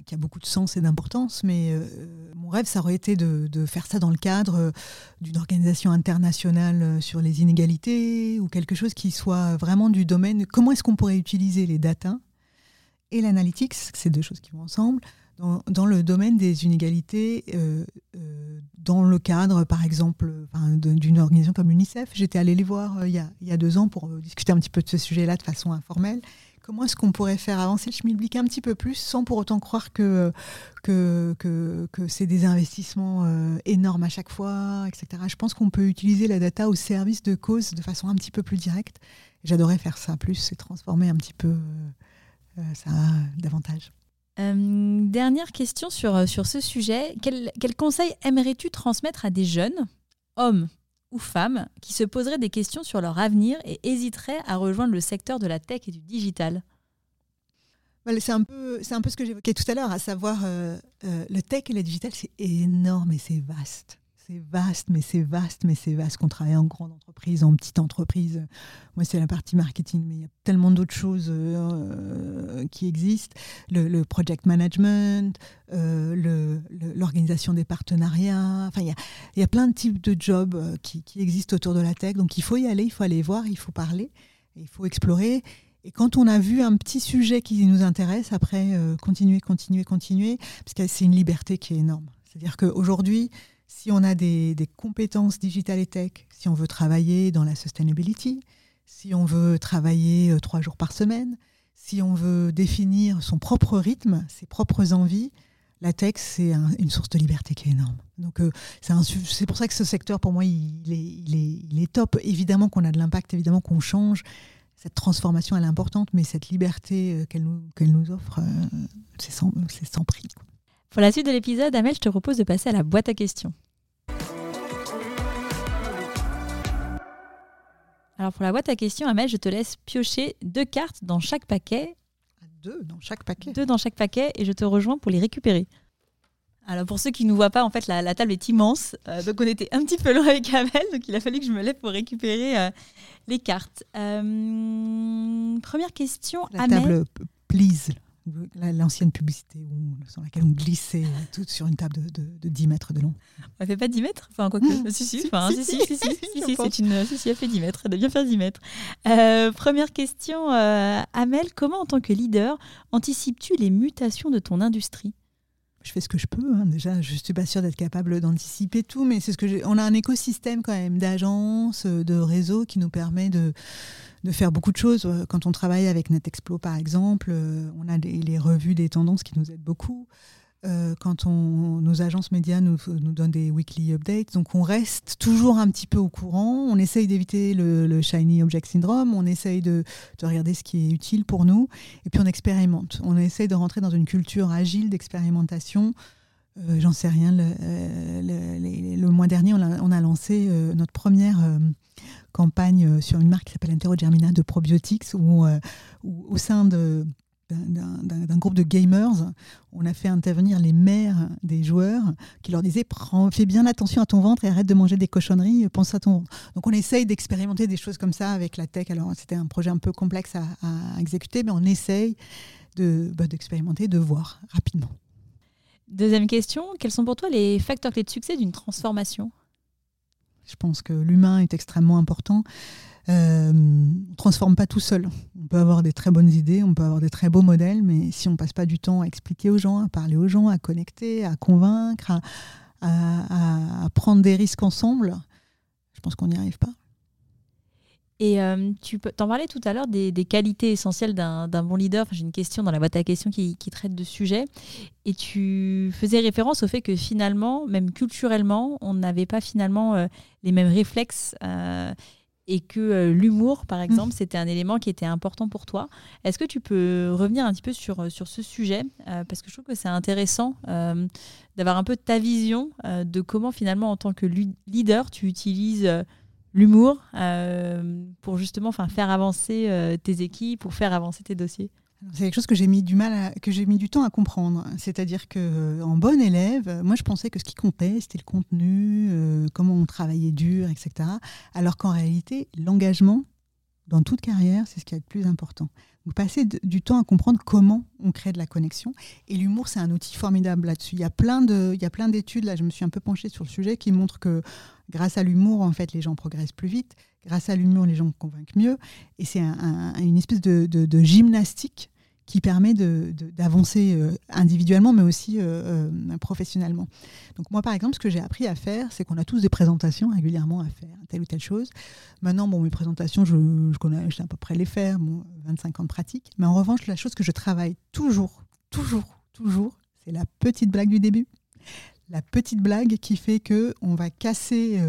qui a beaucoup de sens et d'importance, mais euh, mon rêve, ça aurait été de, faire ça dans le cadre euh, d'une organisation internationale euh, sur les inégalités ou quelque chose qui soit vraiment du domaine. Comment est-ce qu'on pourrait utiliser les data et l'analytics, ces deux choses qui vont ensemble, dans, le domaine des inégalités, dans le cadre, par exemple, d'une organisation comme l'UNICEF. J'étais allée les voir il y a deux ans pour discuter un petit peu de ce sujet-là de façon informelle. Comment est-ce qu'on pourrait faire avancer le schmilblick un petit peu plus sans pour autant croire que, que, c'est des investissements euh, énormes à chaque fois, etc. Je pense qu'on peut utiliser la data au service de causes de façon un petit peu plus directe. J'adorais faire ça plus et transformer un petit peu euh, ça davantage. Euh, dernière question sur, sur ce sujet. Quel, quel conseil aimerais-tu transmettre à des jeunes, hommes ou femmes qui se poseraient des questions sur leur avenir et hésiteraient à rejoindre le secteur de la tech et du digital. C'est un, peu, un peu ce que j'évoquais tout à l'heure, à savoir euh, euh, le tech et le digital, c'est énorme et c'est vaste c'est vaste, mais c'est vaste, mais c'est vaste qu'on travaille en grande entreprise, en petite entreprise. Moi, c'est la partie marketing, mais il y a tellement d'autres choses euh, qui existent. Le, project management, euh, l'organisation des partenariats. Enfin, il y, a, plein de types de jobs euh, qui, existent autour de la tech. Donc, il faut y aller, il faut aller voir, il faut parler, il faut explorer. Et quand on a vu un petit sujet qui nous intéresse, après, continuer, continuer, continuer, parce que c'est une liberté qui est énorme. C'est-à-dire qu'aujourd'hui, si on a des, compétences digitales et tech, si on veut travailler dans la sustainability, si on veut travailler euh, trois jours par semaine, si on veut définir son propre rythme, ses propres envies, la tech, c'est une source de liberté qui est énorme. Donc, euh, c'est pour ça que ce secteur, pour moi, il est, top. Évidemment qu'on a de l'impact, évidemment qu'on change. Cette transformation, elle est importante, mais cette liberté euh, qu'elle nous, offre, c'est sans, prix. Pour la suite de l'épisode, Amel, je te propose de passer à la boîte à questions. Alors pour la boîte à questions, Amel, je te laisse piocher deux cartes dans chaque paquet. Ah, deux dans chaque paquet Deux dans chaque paquet et je te rejoins pour les récupérer. Alors pour ceux qui ne nous voient pas, en fait la, table est immense, euh, donc on était un petit peu loin avec Amel, donc il a fallu que je me lève pour récupérer euh, les cartes. Euh, première question, la table, please l'ancienne publicité où, sur laquelle on glissait euh, tout sur une table de, de, 10 mètres de long. Elle fait pas 10 mètres? Enfin, quoi que. Mmh. si, si, enfin, si, si, si, si, si, c'est une. Si, si, elle fait 10 mètres. Elle doit bien faire 10 mètres. Euh, première question, euh, Amel, comment en tant que leader anticipes-tu les mutations de ton industrie? Je fais ce que je peux. Hein. Déjà, je suis pas sûre d'être capable d'anticiper tout, mais c'est ce que j'ai. On a un écosystème quand même d'agences, de réseaux qui nous permet de, de faire beaucoup de choses. Quand on travaille avec NetExplo, par exemple, euh, on a les revues des tendances qui nous aident beaucoup. euh, quand on, nos agences médias nous, nous, donnent des weekly updates. Donc on reste toujours un petit peu au courant. On essaye d'éviter le, shiny object syndrome. On essaye de, de, regarder ce qui est utile pour nous. Et puis on expérimente. On essaye de rentrer dans une culture agile d'expérimentation. Euh, j'en sais rien. Le, euh, le, mois dernier, on a, on a lancé notre première campagne sur une marque qui s'appelle Enterogermina de probiotics, où, où au sein d'un groupe de gamers. On a fait intervenir les mères des joueurs qui leur disaient fais bien attention à ton ventre et arrête de manger des cochonneries, pense à ton ventre. Donc on essaye d'expérimenter des choses comme ça avec la tech. Alors c'était un projet un peu complexe à, exécuter, mais on essaye bah, d'expérimenter, de, de voir rapidement. Deuxième question, quels sont pour toi les facteurs clés de succès d'une transformation? Je pense que l'humain est extrêmement important euh, on ne transforme pas tout seul. On peut avoir des très bonnes idées, on peut avoir des très beaux modèles, mais si on passe pas du temps à expliquer aux gens, à parler aux gens, à connecter, à convaincre, à, prendre des risques ensemble, je pense qu'on n'y arrive pas. Et euh, tu peux t'en parler tout à l'heure des, qualités essentielles d'un bon leader. J'ai une question dans la boîte à questions qui, traite de sujet. Et tu faisais référence au fait que finalement, même culturellement, on n'avait pas finalement euh, les mêmes réflexes et que euh, l'humour, par exemple, mmh. c'était un élément qui était important pour toi. Est-ce que tu peux revenir un petit peu sur, euh, sur ce sujet euh, Parce que je trouve que c'est intéressant d'avoir un peu ta vision de comment finalement, en tant que leader, tu utilises l'humour pour justement faire avancer tes équipes, pour faire avancer tes dossiers. C'est quelque chose que j'ai mis du mal, que j'ai mis du temps à comprendre. C'est-à-dire que, euh, en bonne élève, moi je pensais que ce qui comptait c'était le contenu, euh, comment on travaillait dur, etc. Alors qu'en réalité, l'engagement dans toute carrière, c'est ce qui est le plus important. Vous passez du temps à comprendre comment on crée de la connexion. Et l'humour, c'est un outil formidable là-dessus. Il y a plein d'études là. Je me suis un peu penchée sur le sujet qui montrent que grâce à l'humour, en fait, les gens progressent plus vite. Grâce à l'humour, les gens convainquent mieux. Et c'est une espèce de, gymnastique qui permet d'avancer euh, individuellement, mais aussi euh, euh, professionnellement. Donc moi, par exemple, ce que j'ai appris à faire, c'est qu'on a tous des présentations régulièrement à faire, telle ou telle chose. Maintenant, bon, mes présentations, je, connais, je sais à peu près les faire, bon, 25 ans de pratique. Mais en revanche, la chose que je travaille toujours, toujours, toujours, c'est la petite blague du début. La petite blague qui fait que on va casser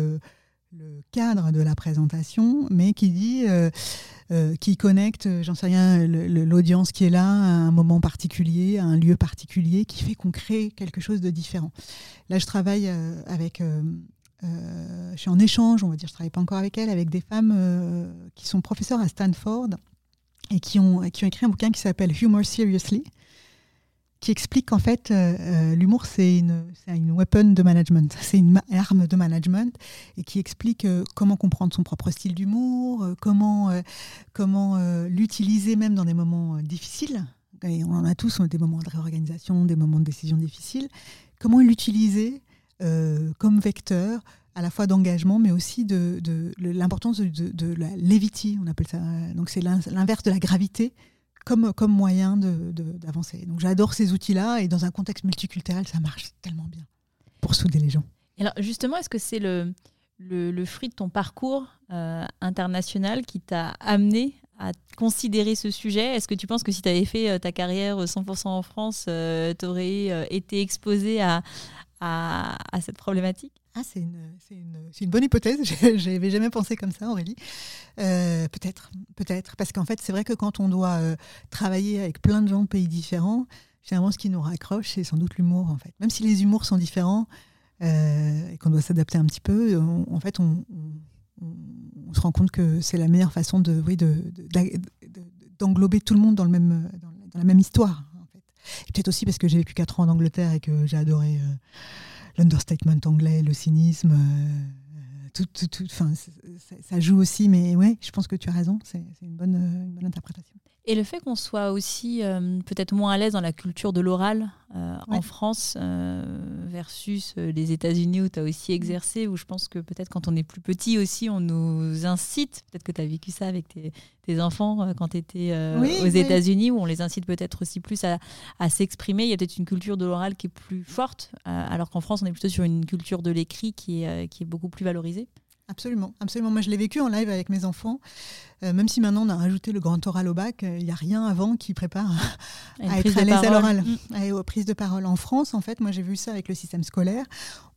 le cadre de la présentation, mais qui dit, euh, euh, qui connecte, j'en sais rien, l'audience qui est là à un moment particulier, à un lieu particulier, qui fait qu'on crée quelque chose de différent. Là, je travaille euh, avec, je suis en échange, on va dire, je travaille pas encore avec elle, avec des femmes qui sont professeurs à Stanford et qui ont écrit un bouquin qui s'appelle Humor Seriously qui explique qu'en fait, euh, euh, l'humour, c'est une, une weapon de management, c'est une arme de management, et qui explique euh, comment comprendre son propre style d'humour, comment, comment l'utiliser même dans des moments difficiles. Et on en a tous, des moments de réorganisation, des moments de décision difficiles. Comment l'utiliser comme vecteur à la fois d'engagement, mais aussi de, de, l'importance de, de, la levity, on appelle ça. Donc c'est l'inverse de la gravité comme, moyen d'avancer. De, Donc j'adore ces outils-là et dans un contexte multiculturel, ça marche tellement bien pour souder les gens. Alors justement, est-ce que c'est le, le, fruit de ton parcours euh, international qui t'a amené à considérer ce sujet? Est-ce que tu penses que si tu avais fait euh, ta carrière 100% en France, euh, tu aurais été exposé à, à cette problématique? Ah, c'est une, une, une, bonne hypothèse. Je n'avais jamais pensé comme ça, Aurélie. Euh, peut-être, peut-être. Parce qu'en fait, c'est vrai que quand on doit euh, travailler avec plein de gens de pays différents, généralement, ce qui nous raccroche, c'est sans doute l'humour, en fait. Même si les humours sont différents euh, et qu'on doit s'adapter un petit peu, en fait, on, on, se rend compte que c'est la meilleure façon de, oui, d'englober de, tout le monde dans, le même, dans, la même histoire. En fait. Et peut-être aussi parce que j'ai vécu 4 ans en Angleterre et que j'ai adoré l'understatement anglais, le cynisme, euh, tout, tout, tout, ça joue aussi, mais ouais, je pense que tu as raison, c'est une bonne, une bonne interprétation. Et le fait qu'on soit aussi euh, peut-être moins à l'aise dans la culture de l'oral euh, en France euh, versus les États-Unis où tu as aussi exercé, où je pense que peut-être quand on est plus petit aussi, on nous incite, peut-être que tu as vécu ça avec tes, enfants quand tu étais aux États-Unis, où on les incite peut-être aussi plus à, à s'exprimer. Il y a peut-être une culture de l'oral qui est plus forte, alors qu'en France, on est plutôt sur une culture de l'écrit qui est, qui est beaucoup plus valorisée. Absolument, absolument. Moi, je l'ai vécu en live avec mes enfants. Euh, même si maintenant on a rajouté le grand oral au bac, il n'y a rien avant qui prépare à, être à l'aise à l'oral, mm. aux prises de parole. En France, en fait, moi j'ai vu ça avec le système scolaire.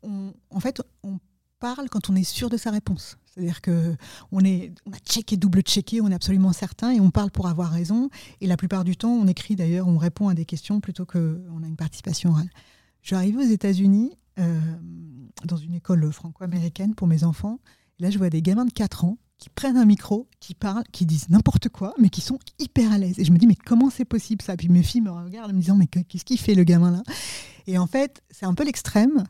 en fait, on parle quand on est sûr de sa réponse. C'est-à-dire que on, est, on a checké, double checké, on est absolument certain et on parle pour avoir raison. Et la plupart du temps, on écrit d'ailleurs, on répond à des questions plutôt qu'on a une participation orale. Je suis arrivée aux États-Unis euh, dans une école franco-américaine pour mes enfants. Là, je vois des gamins de 4 ans qui prennent un micro, qui parlent, qui disent n'importe quoi, mais qui sont hyper à l'aise. Et je me dis, mais comment c'est possible ça? Puis mes filles me regardent en me disant, mais qu'est-ce qu'il fait le gamin là? Et en fait, c'est un peu l'extrême.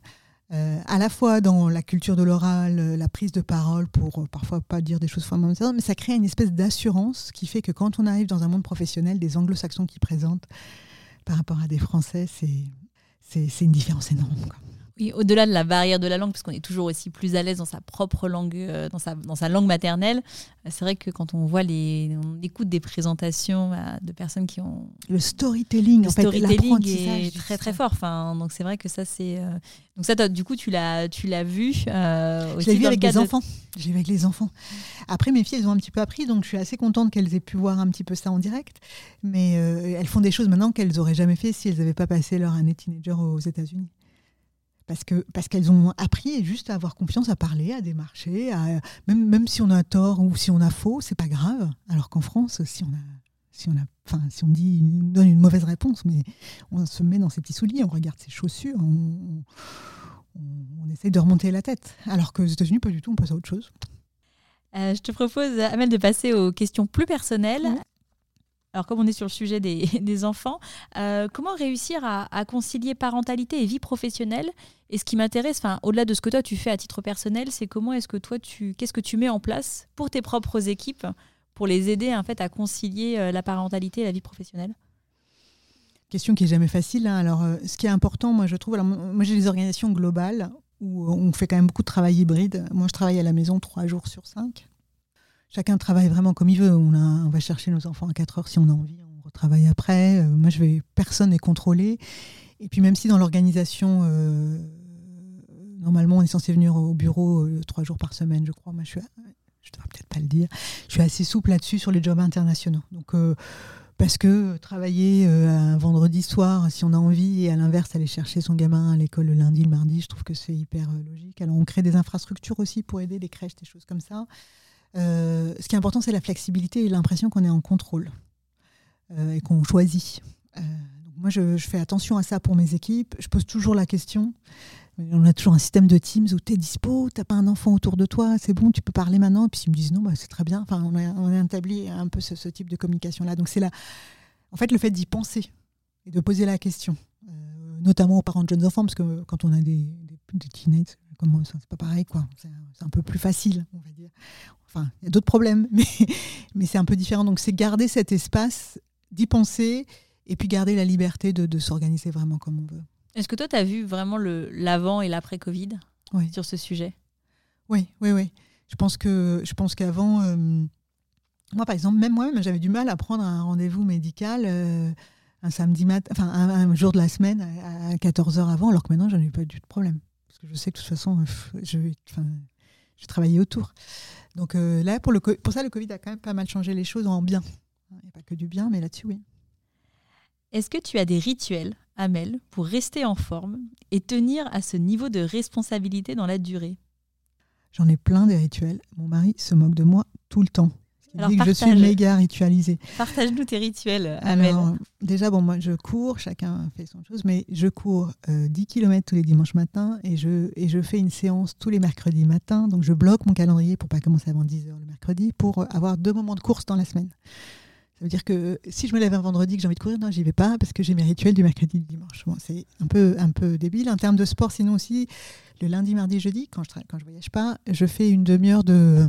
Euh, à la fois dans la culture de l'oral, euh, la prise de parole pour euh, parfois pas dire des choses fondamentales, mais ça crée une espèce d'assurance qui fait que quand on arrive dans un monde professionnel, des anglo-saxons qui présentent par rapport à des Français, c'est une différence énorme. Oui, au-delà de la barrière de la langue, parce qu'on est toujours aussi plus à l'aise dans sa propre langue, euh, dans, sa, dans sa langue maternelle, euh, c'est vrai que quand on voit les, on écoute des présentations bah, de personnes qui ont le storytelling, le en storytelling est très très fort. Enfin, donc c'est vrai que ça c'est euh, donc ça du coup tu l'as tu l'as vu. Euh, aussi Je l'ai vu avec les enfants. J'ai vu avec les enfants. Après mes filles elles ont un petit peu appris, donc je suis assez contente qu'elles aient pu voir un petit peu ça en direct. Mais elles font des choses maintenant qu'elles auraient jamais fait si elles n'avaient pas passé leur année teenager aux États-Unis parce que parce qu'elles ont appris juste à avoir confiance, à parler, à démarcher, à, même même si on a tort ou si on a faux, c'est pas grave. Alors qu'en France, si on a si on a enfin si on dit donne une mauvaise réponse, mais on se met dans ses petits souliers, on regarde ses chaussures, on, on, essaye de remonter la tête. Alors que aux États-Unis, pas du tout, on passe à autre chose. Euh, je te propose, Amel, de passer aux questions plus personnelles. Alors, comme on est sur le sujet des, enfants, euh, comment réussir à, concilier parentalité et vie professionnelle? Et ce qui m'intéresse, au-delà de ce que toi tu fais à titre personnel, c'est comment est-ce que toi tu, qu'est-ce que tu mets en place pour tes propres équipes pour les aider en fait à concilier euh, la parentalité et la vie professionnelle? Question qui est jamais facile. Hein. Alors, euh, ce qui est important, moi je trouve, alors, moi j'ai des organisations globales où on fait quand même beaucoup de travail hybride. Moi, je travaille à la maison trois jours sur cinq chacun travaille vraiment comme il veut. On, va chercher nos enfants à 4 heures si on a envie, on retravaille après. Euh, moi, je vais, personne n'est contrôlé. Et puis, même si dans l'organisation, euh, normalement, on est censé venir au bureau euh, trois jours par semaine, je crois. Moi, je suis, je devrais peut-être pas le dire. Je suis assez souple là-dessus sur les jobs internationaux. Donc, parce que travailler un vendredi soir, si on a envie, et à l'inverse, aller chercher son gamin à l'école le lundi, le mardi, je trouve que c'est hyper logique. Alors, on crée des infrastructures aussi pour aider les crèches, des choses comme ça. Euh, ce qui est important, c'est la flexibilité et l'impression qu'on est en contrôle euh, et qu'on choisit. Euh, moi, je, fais attention à ça pour mes équipes. Je pose toujours la question. On a toujours un système de Teams où tu es dispo, tu n'as pas un enfant autour de toi, c'est bon, tu peux parler maintenant. Et puis ils me disent non, bah, c'est très bien. Enfin, on a, on établi un peu ce, type de communication-là. Donc c'est là, en fait, le fait d'y penser et de poser la question, notamment aux parents de jeunes enfants, parce que quand on a des, teenagers, c'est pas pareil, quoi. C'est un peu plus facile, on va dire. Enfin, il y a d'autres problèmes, mais, mais c'est un peu différent. Donc, c'est garder cet espace, d'y penser, et puis garder la liberté de, de s'organiser vraiment comme on veut. Est-ce que toi, tu as vu vraiment l'avant et l'après-Covid oui. sur ce sujet? Oui, oui, oui. Je pense que je pense qu'avant, euh, moi, par exemple, même moi-même, j'avais du mal à prendre un rendez-vous médical. Euh, un samedi matin, enfin un, jour de la semaine à, 14 heures avant, alors que maintenant, j'en ai eu pas du tout de problème je sais que de toute façon, euh, je vais, je travailler autour. Donc euh, là, pour, le, pour ça, le Covid a quand même pas mal changé les choses en bien. Il n'y a pas que du bien, mais là-dessus, oui. Est-ce que tu as des rituels, Amel, pour rester en forme et tenir à ce niveau de responsabilité dans la durée? J'en ai plein des rituels. Mon mari se moque de moi tout le temps. Alors, que je suis méga ritualisée. Partage-nous tes rituels, Amel. Alors, déjà, bon, moi, je cours, chacun fait son chose, mais je cours 10 euh, km tous les dimanches matins et je, et je fais une séance tous les mercredis matins. Donc, je bloque mon calendrier pour pas commencer avant 10 heures le mercredi pour avoir deux moments de course dans la semaine. Ça veut dire que si je me lève un vendredi que j'ai envie de courir, non, j'y vais pas parce que j'ai mes rituels du mercredi et du dimanche. Bon, c'est un peu, un peu débile. En termes de sport, sinon aussi, le lundi, mardi, jeudi, quand je, quand je voyage pas, je fais une demi-heure de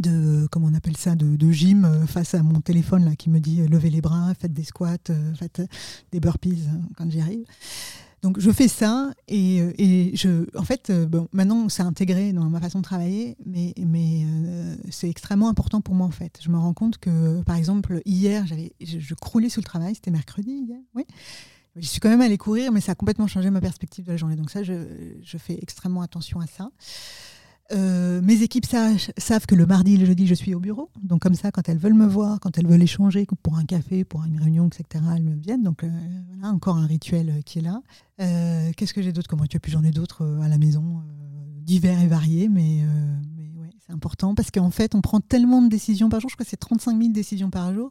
de comment on appelle ça de, gym euh, face à mon téléphone là qui me dit euh, levez les bras faites des squats euh, faites des burpees quand j'y arrive. Donc je fais ça et, et je en fait bon maintenant c'est intégré dans ma façon de travailler mais mais c'est extrêmement important pour moi en fait. Je me rends compte que par exemple hier j'avais je, croulais sous le travail c'était mercredi hier oui. Je suis quand même allée courir mais ça a complètement changé ma perspective de la journée. Donc ça je, je fais extrêmement attention à ça Euh, mes équipes savent que le mardi et le jeudi, je suis au bureau. Donc, comme ça, quand elles veulent me voir, quand elles veulent échanger pour un café, pour une réunion, etc., elles me viennent. Donc, euh, voilà, encore un rituel euh, qui est là. Qu'est-ce que j'ai d'autre comme rituel? Puis j'en ai d'autres à la maison, divers et variés, mais, c'est important parce qu'en fait, on prend tellement de décisions par jour. Je crois que c'est 35 000 décisions par jour.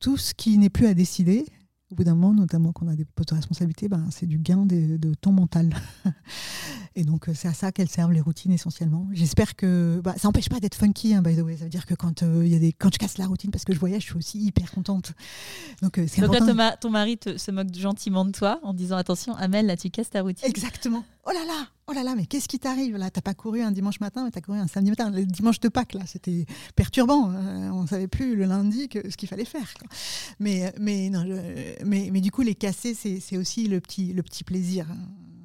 Tout ce qui n'est plus à décider, au bout d'un moment, notamment quand on a des postes de responsabilité, ben, c'est du gain de, de temps mental. et donc, euh, c'est à ça qu'elles servent les routines essentiellement. J'espère que. Bah, ça n'empêche pas d'être funky, hein, by the way. Ça veut dire que quand, euh, y a des, quand je casse la routine parce que je voyage, je suis aussi hyper contente. Donc, euh, c'est important. Là, ton, mari se moque gentiment de toi en disant Attention, Amel, là, tu casses ta routine. Exactement. Oh là là Oh là là, mais qu'est-ce qui t'arrive là? T'as pas couru un dimanche matin, mais t'as couru un samedi matin. Le dimanche de Pâques, là, c'était perturbant. Hein. on savait plus le lundi ce qu'il fallait faire. Mais, mais, non, mais, mais du coup, les casser, c'est aussi le petit, le petit plaisir. Hein.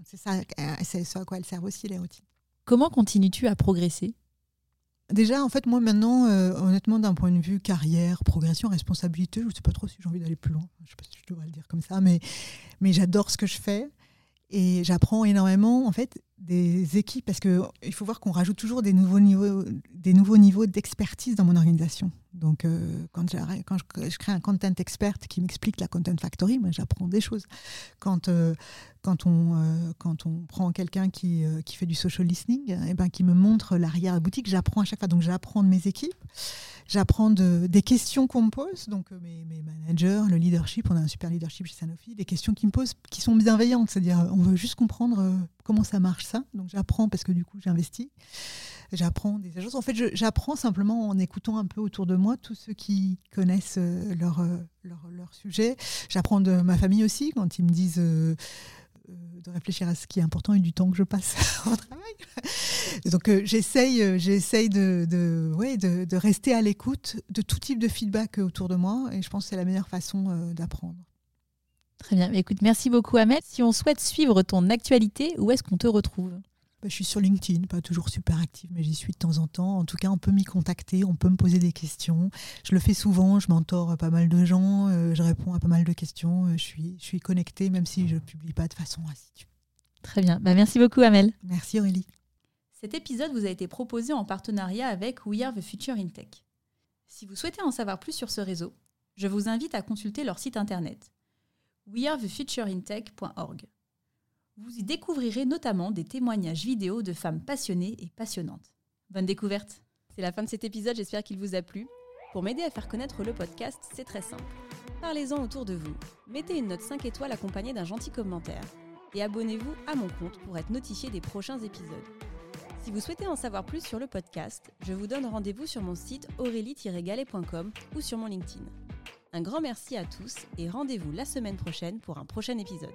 C'est ça, c'est ça à quoi elles servent aussi, les routines. Comment continues-tu à progresser? Déjà, en fait, moi maintenant, euh, honnêtement, d'un point de vue carrière, progression, responsabilité, je ne sais pas trop si j'ai envie d'aller plus loin. Je ne sais pas si je devrais le dire comme ça, mais, mais j'adore ce que je fais. Et j'apprends énormément, en fait, des équipes, parce qu'il faut voir qu'on rajoute toujours des nouveaux niveaux, des nouveaux niveaux d'expertise dans mon organisation. Donc, euh, quand, je, crée un content expert qui m'explique la content factory, moi, j'apprends des choses. Quand, euh, quand, on, euh, quand on prend quelqu'un qui, qui fait du social listening, eh ben, qui me montre l'arrière-boutique, j'apprends à chaque fois. Donc, j'apprends de mes équipes. J'apprends de, des questions qu'on me pose, donc mes, managers, le leadership, on a un super leadership chez Sanofi, des questions qui me posent qui sont bienveillantes, c'est-à-dire on veut juste comprendre comment ça marche ça, donc j'apprends parce que du coup j'investis, j'apprends des choses. En fait, j'apprends simplement en écoutant un peu autour de moi tous ceux qui connaissent euh, leur, leur, leur, sujet. J'apprends de ma famille aussi quand ils me disent euh, de réfléchir à ce qui est important et du temps que je passe au travail. donc euh, j'essaye, euh, j'essaye de, de, ouais, de, de, rester à l'écoute de tout type de feedback autour de moi et je pense que c'est la meilleure façon d'apprendre. Très bien. Écoute, merci beaucoup Ahmed. Si on souhaite suivre ton actualité, où est-ce qu'on te retrouve? Bah, je suis sur LinkedIn, pas toujours super active, mais j'y suis de temps en temps. En tout cas, on peut m'y contacter, on peut me poser des questions. Je le fais souvent, je mentor pas mal de gens, euh, je réponds à pas mal de questions. Euh, je, suis, je suis connectée, même si je ne publie pas de façon assidue. Très bien. Bah, merci beaucoup, Amel. Merci, Aurélie. Cet épisode vous a été proposé en partenariat avec We Are the Future in Tech. Si vous souhaitez en savoir plus sur ce réseau, je vous invite à consulter leur site internet wearethefutureintech.org. Vous y découvrirez notamment des témoignages vidéo de femmes passionnées et passionnantes. Bonne découverte C'est la fin de cet épisode, j'espère qu'il vous a plu. Pour m'aider à faire connaître le podcast, c'est très simple. Parlez-en autour de vous, mettez une note 5 étoiles accompagnée d'un gentil commentaire et abonnez-vous à mon compte pour être notifié des prochains épisodes. Si vous souhaitez en savoir plus sur le podcast, je vous donne rendez-vous sur mon site aurélie-galet.com ou sur mon LinkedIn. Un grand merci à tous et rendez-vous la semaine prochaine pour un prochain épisode.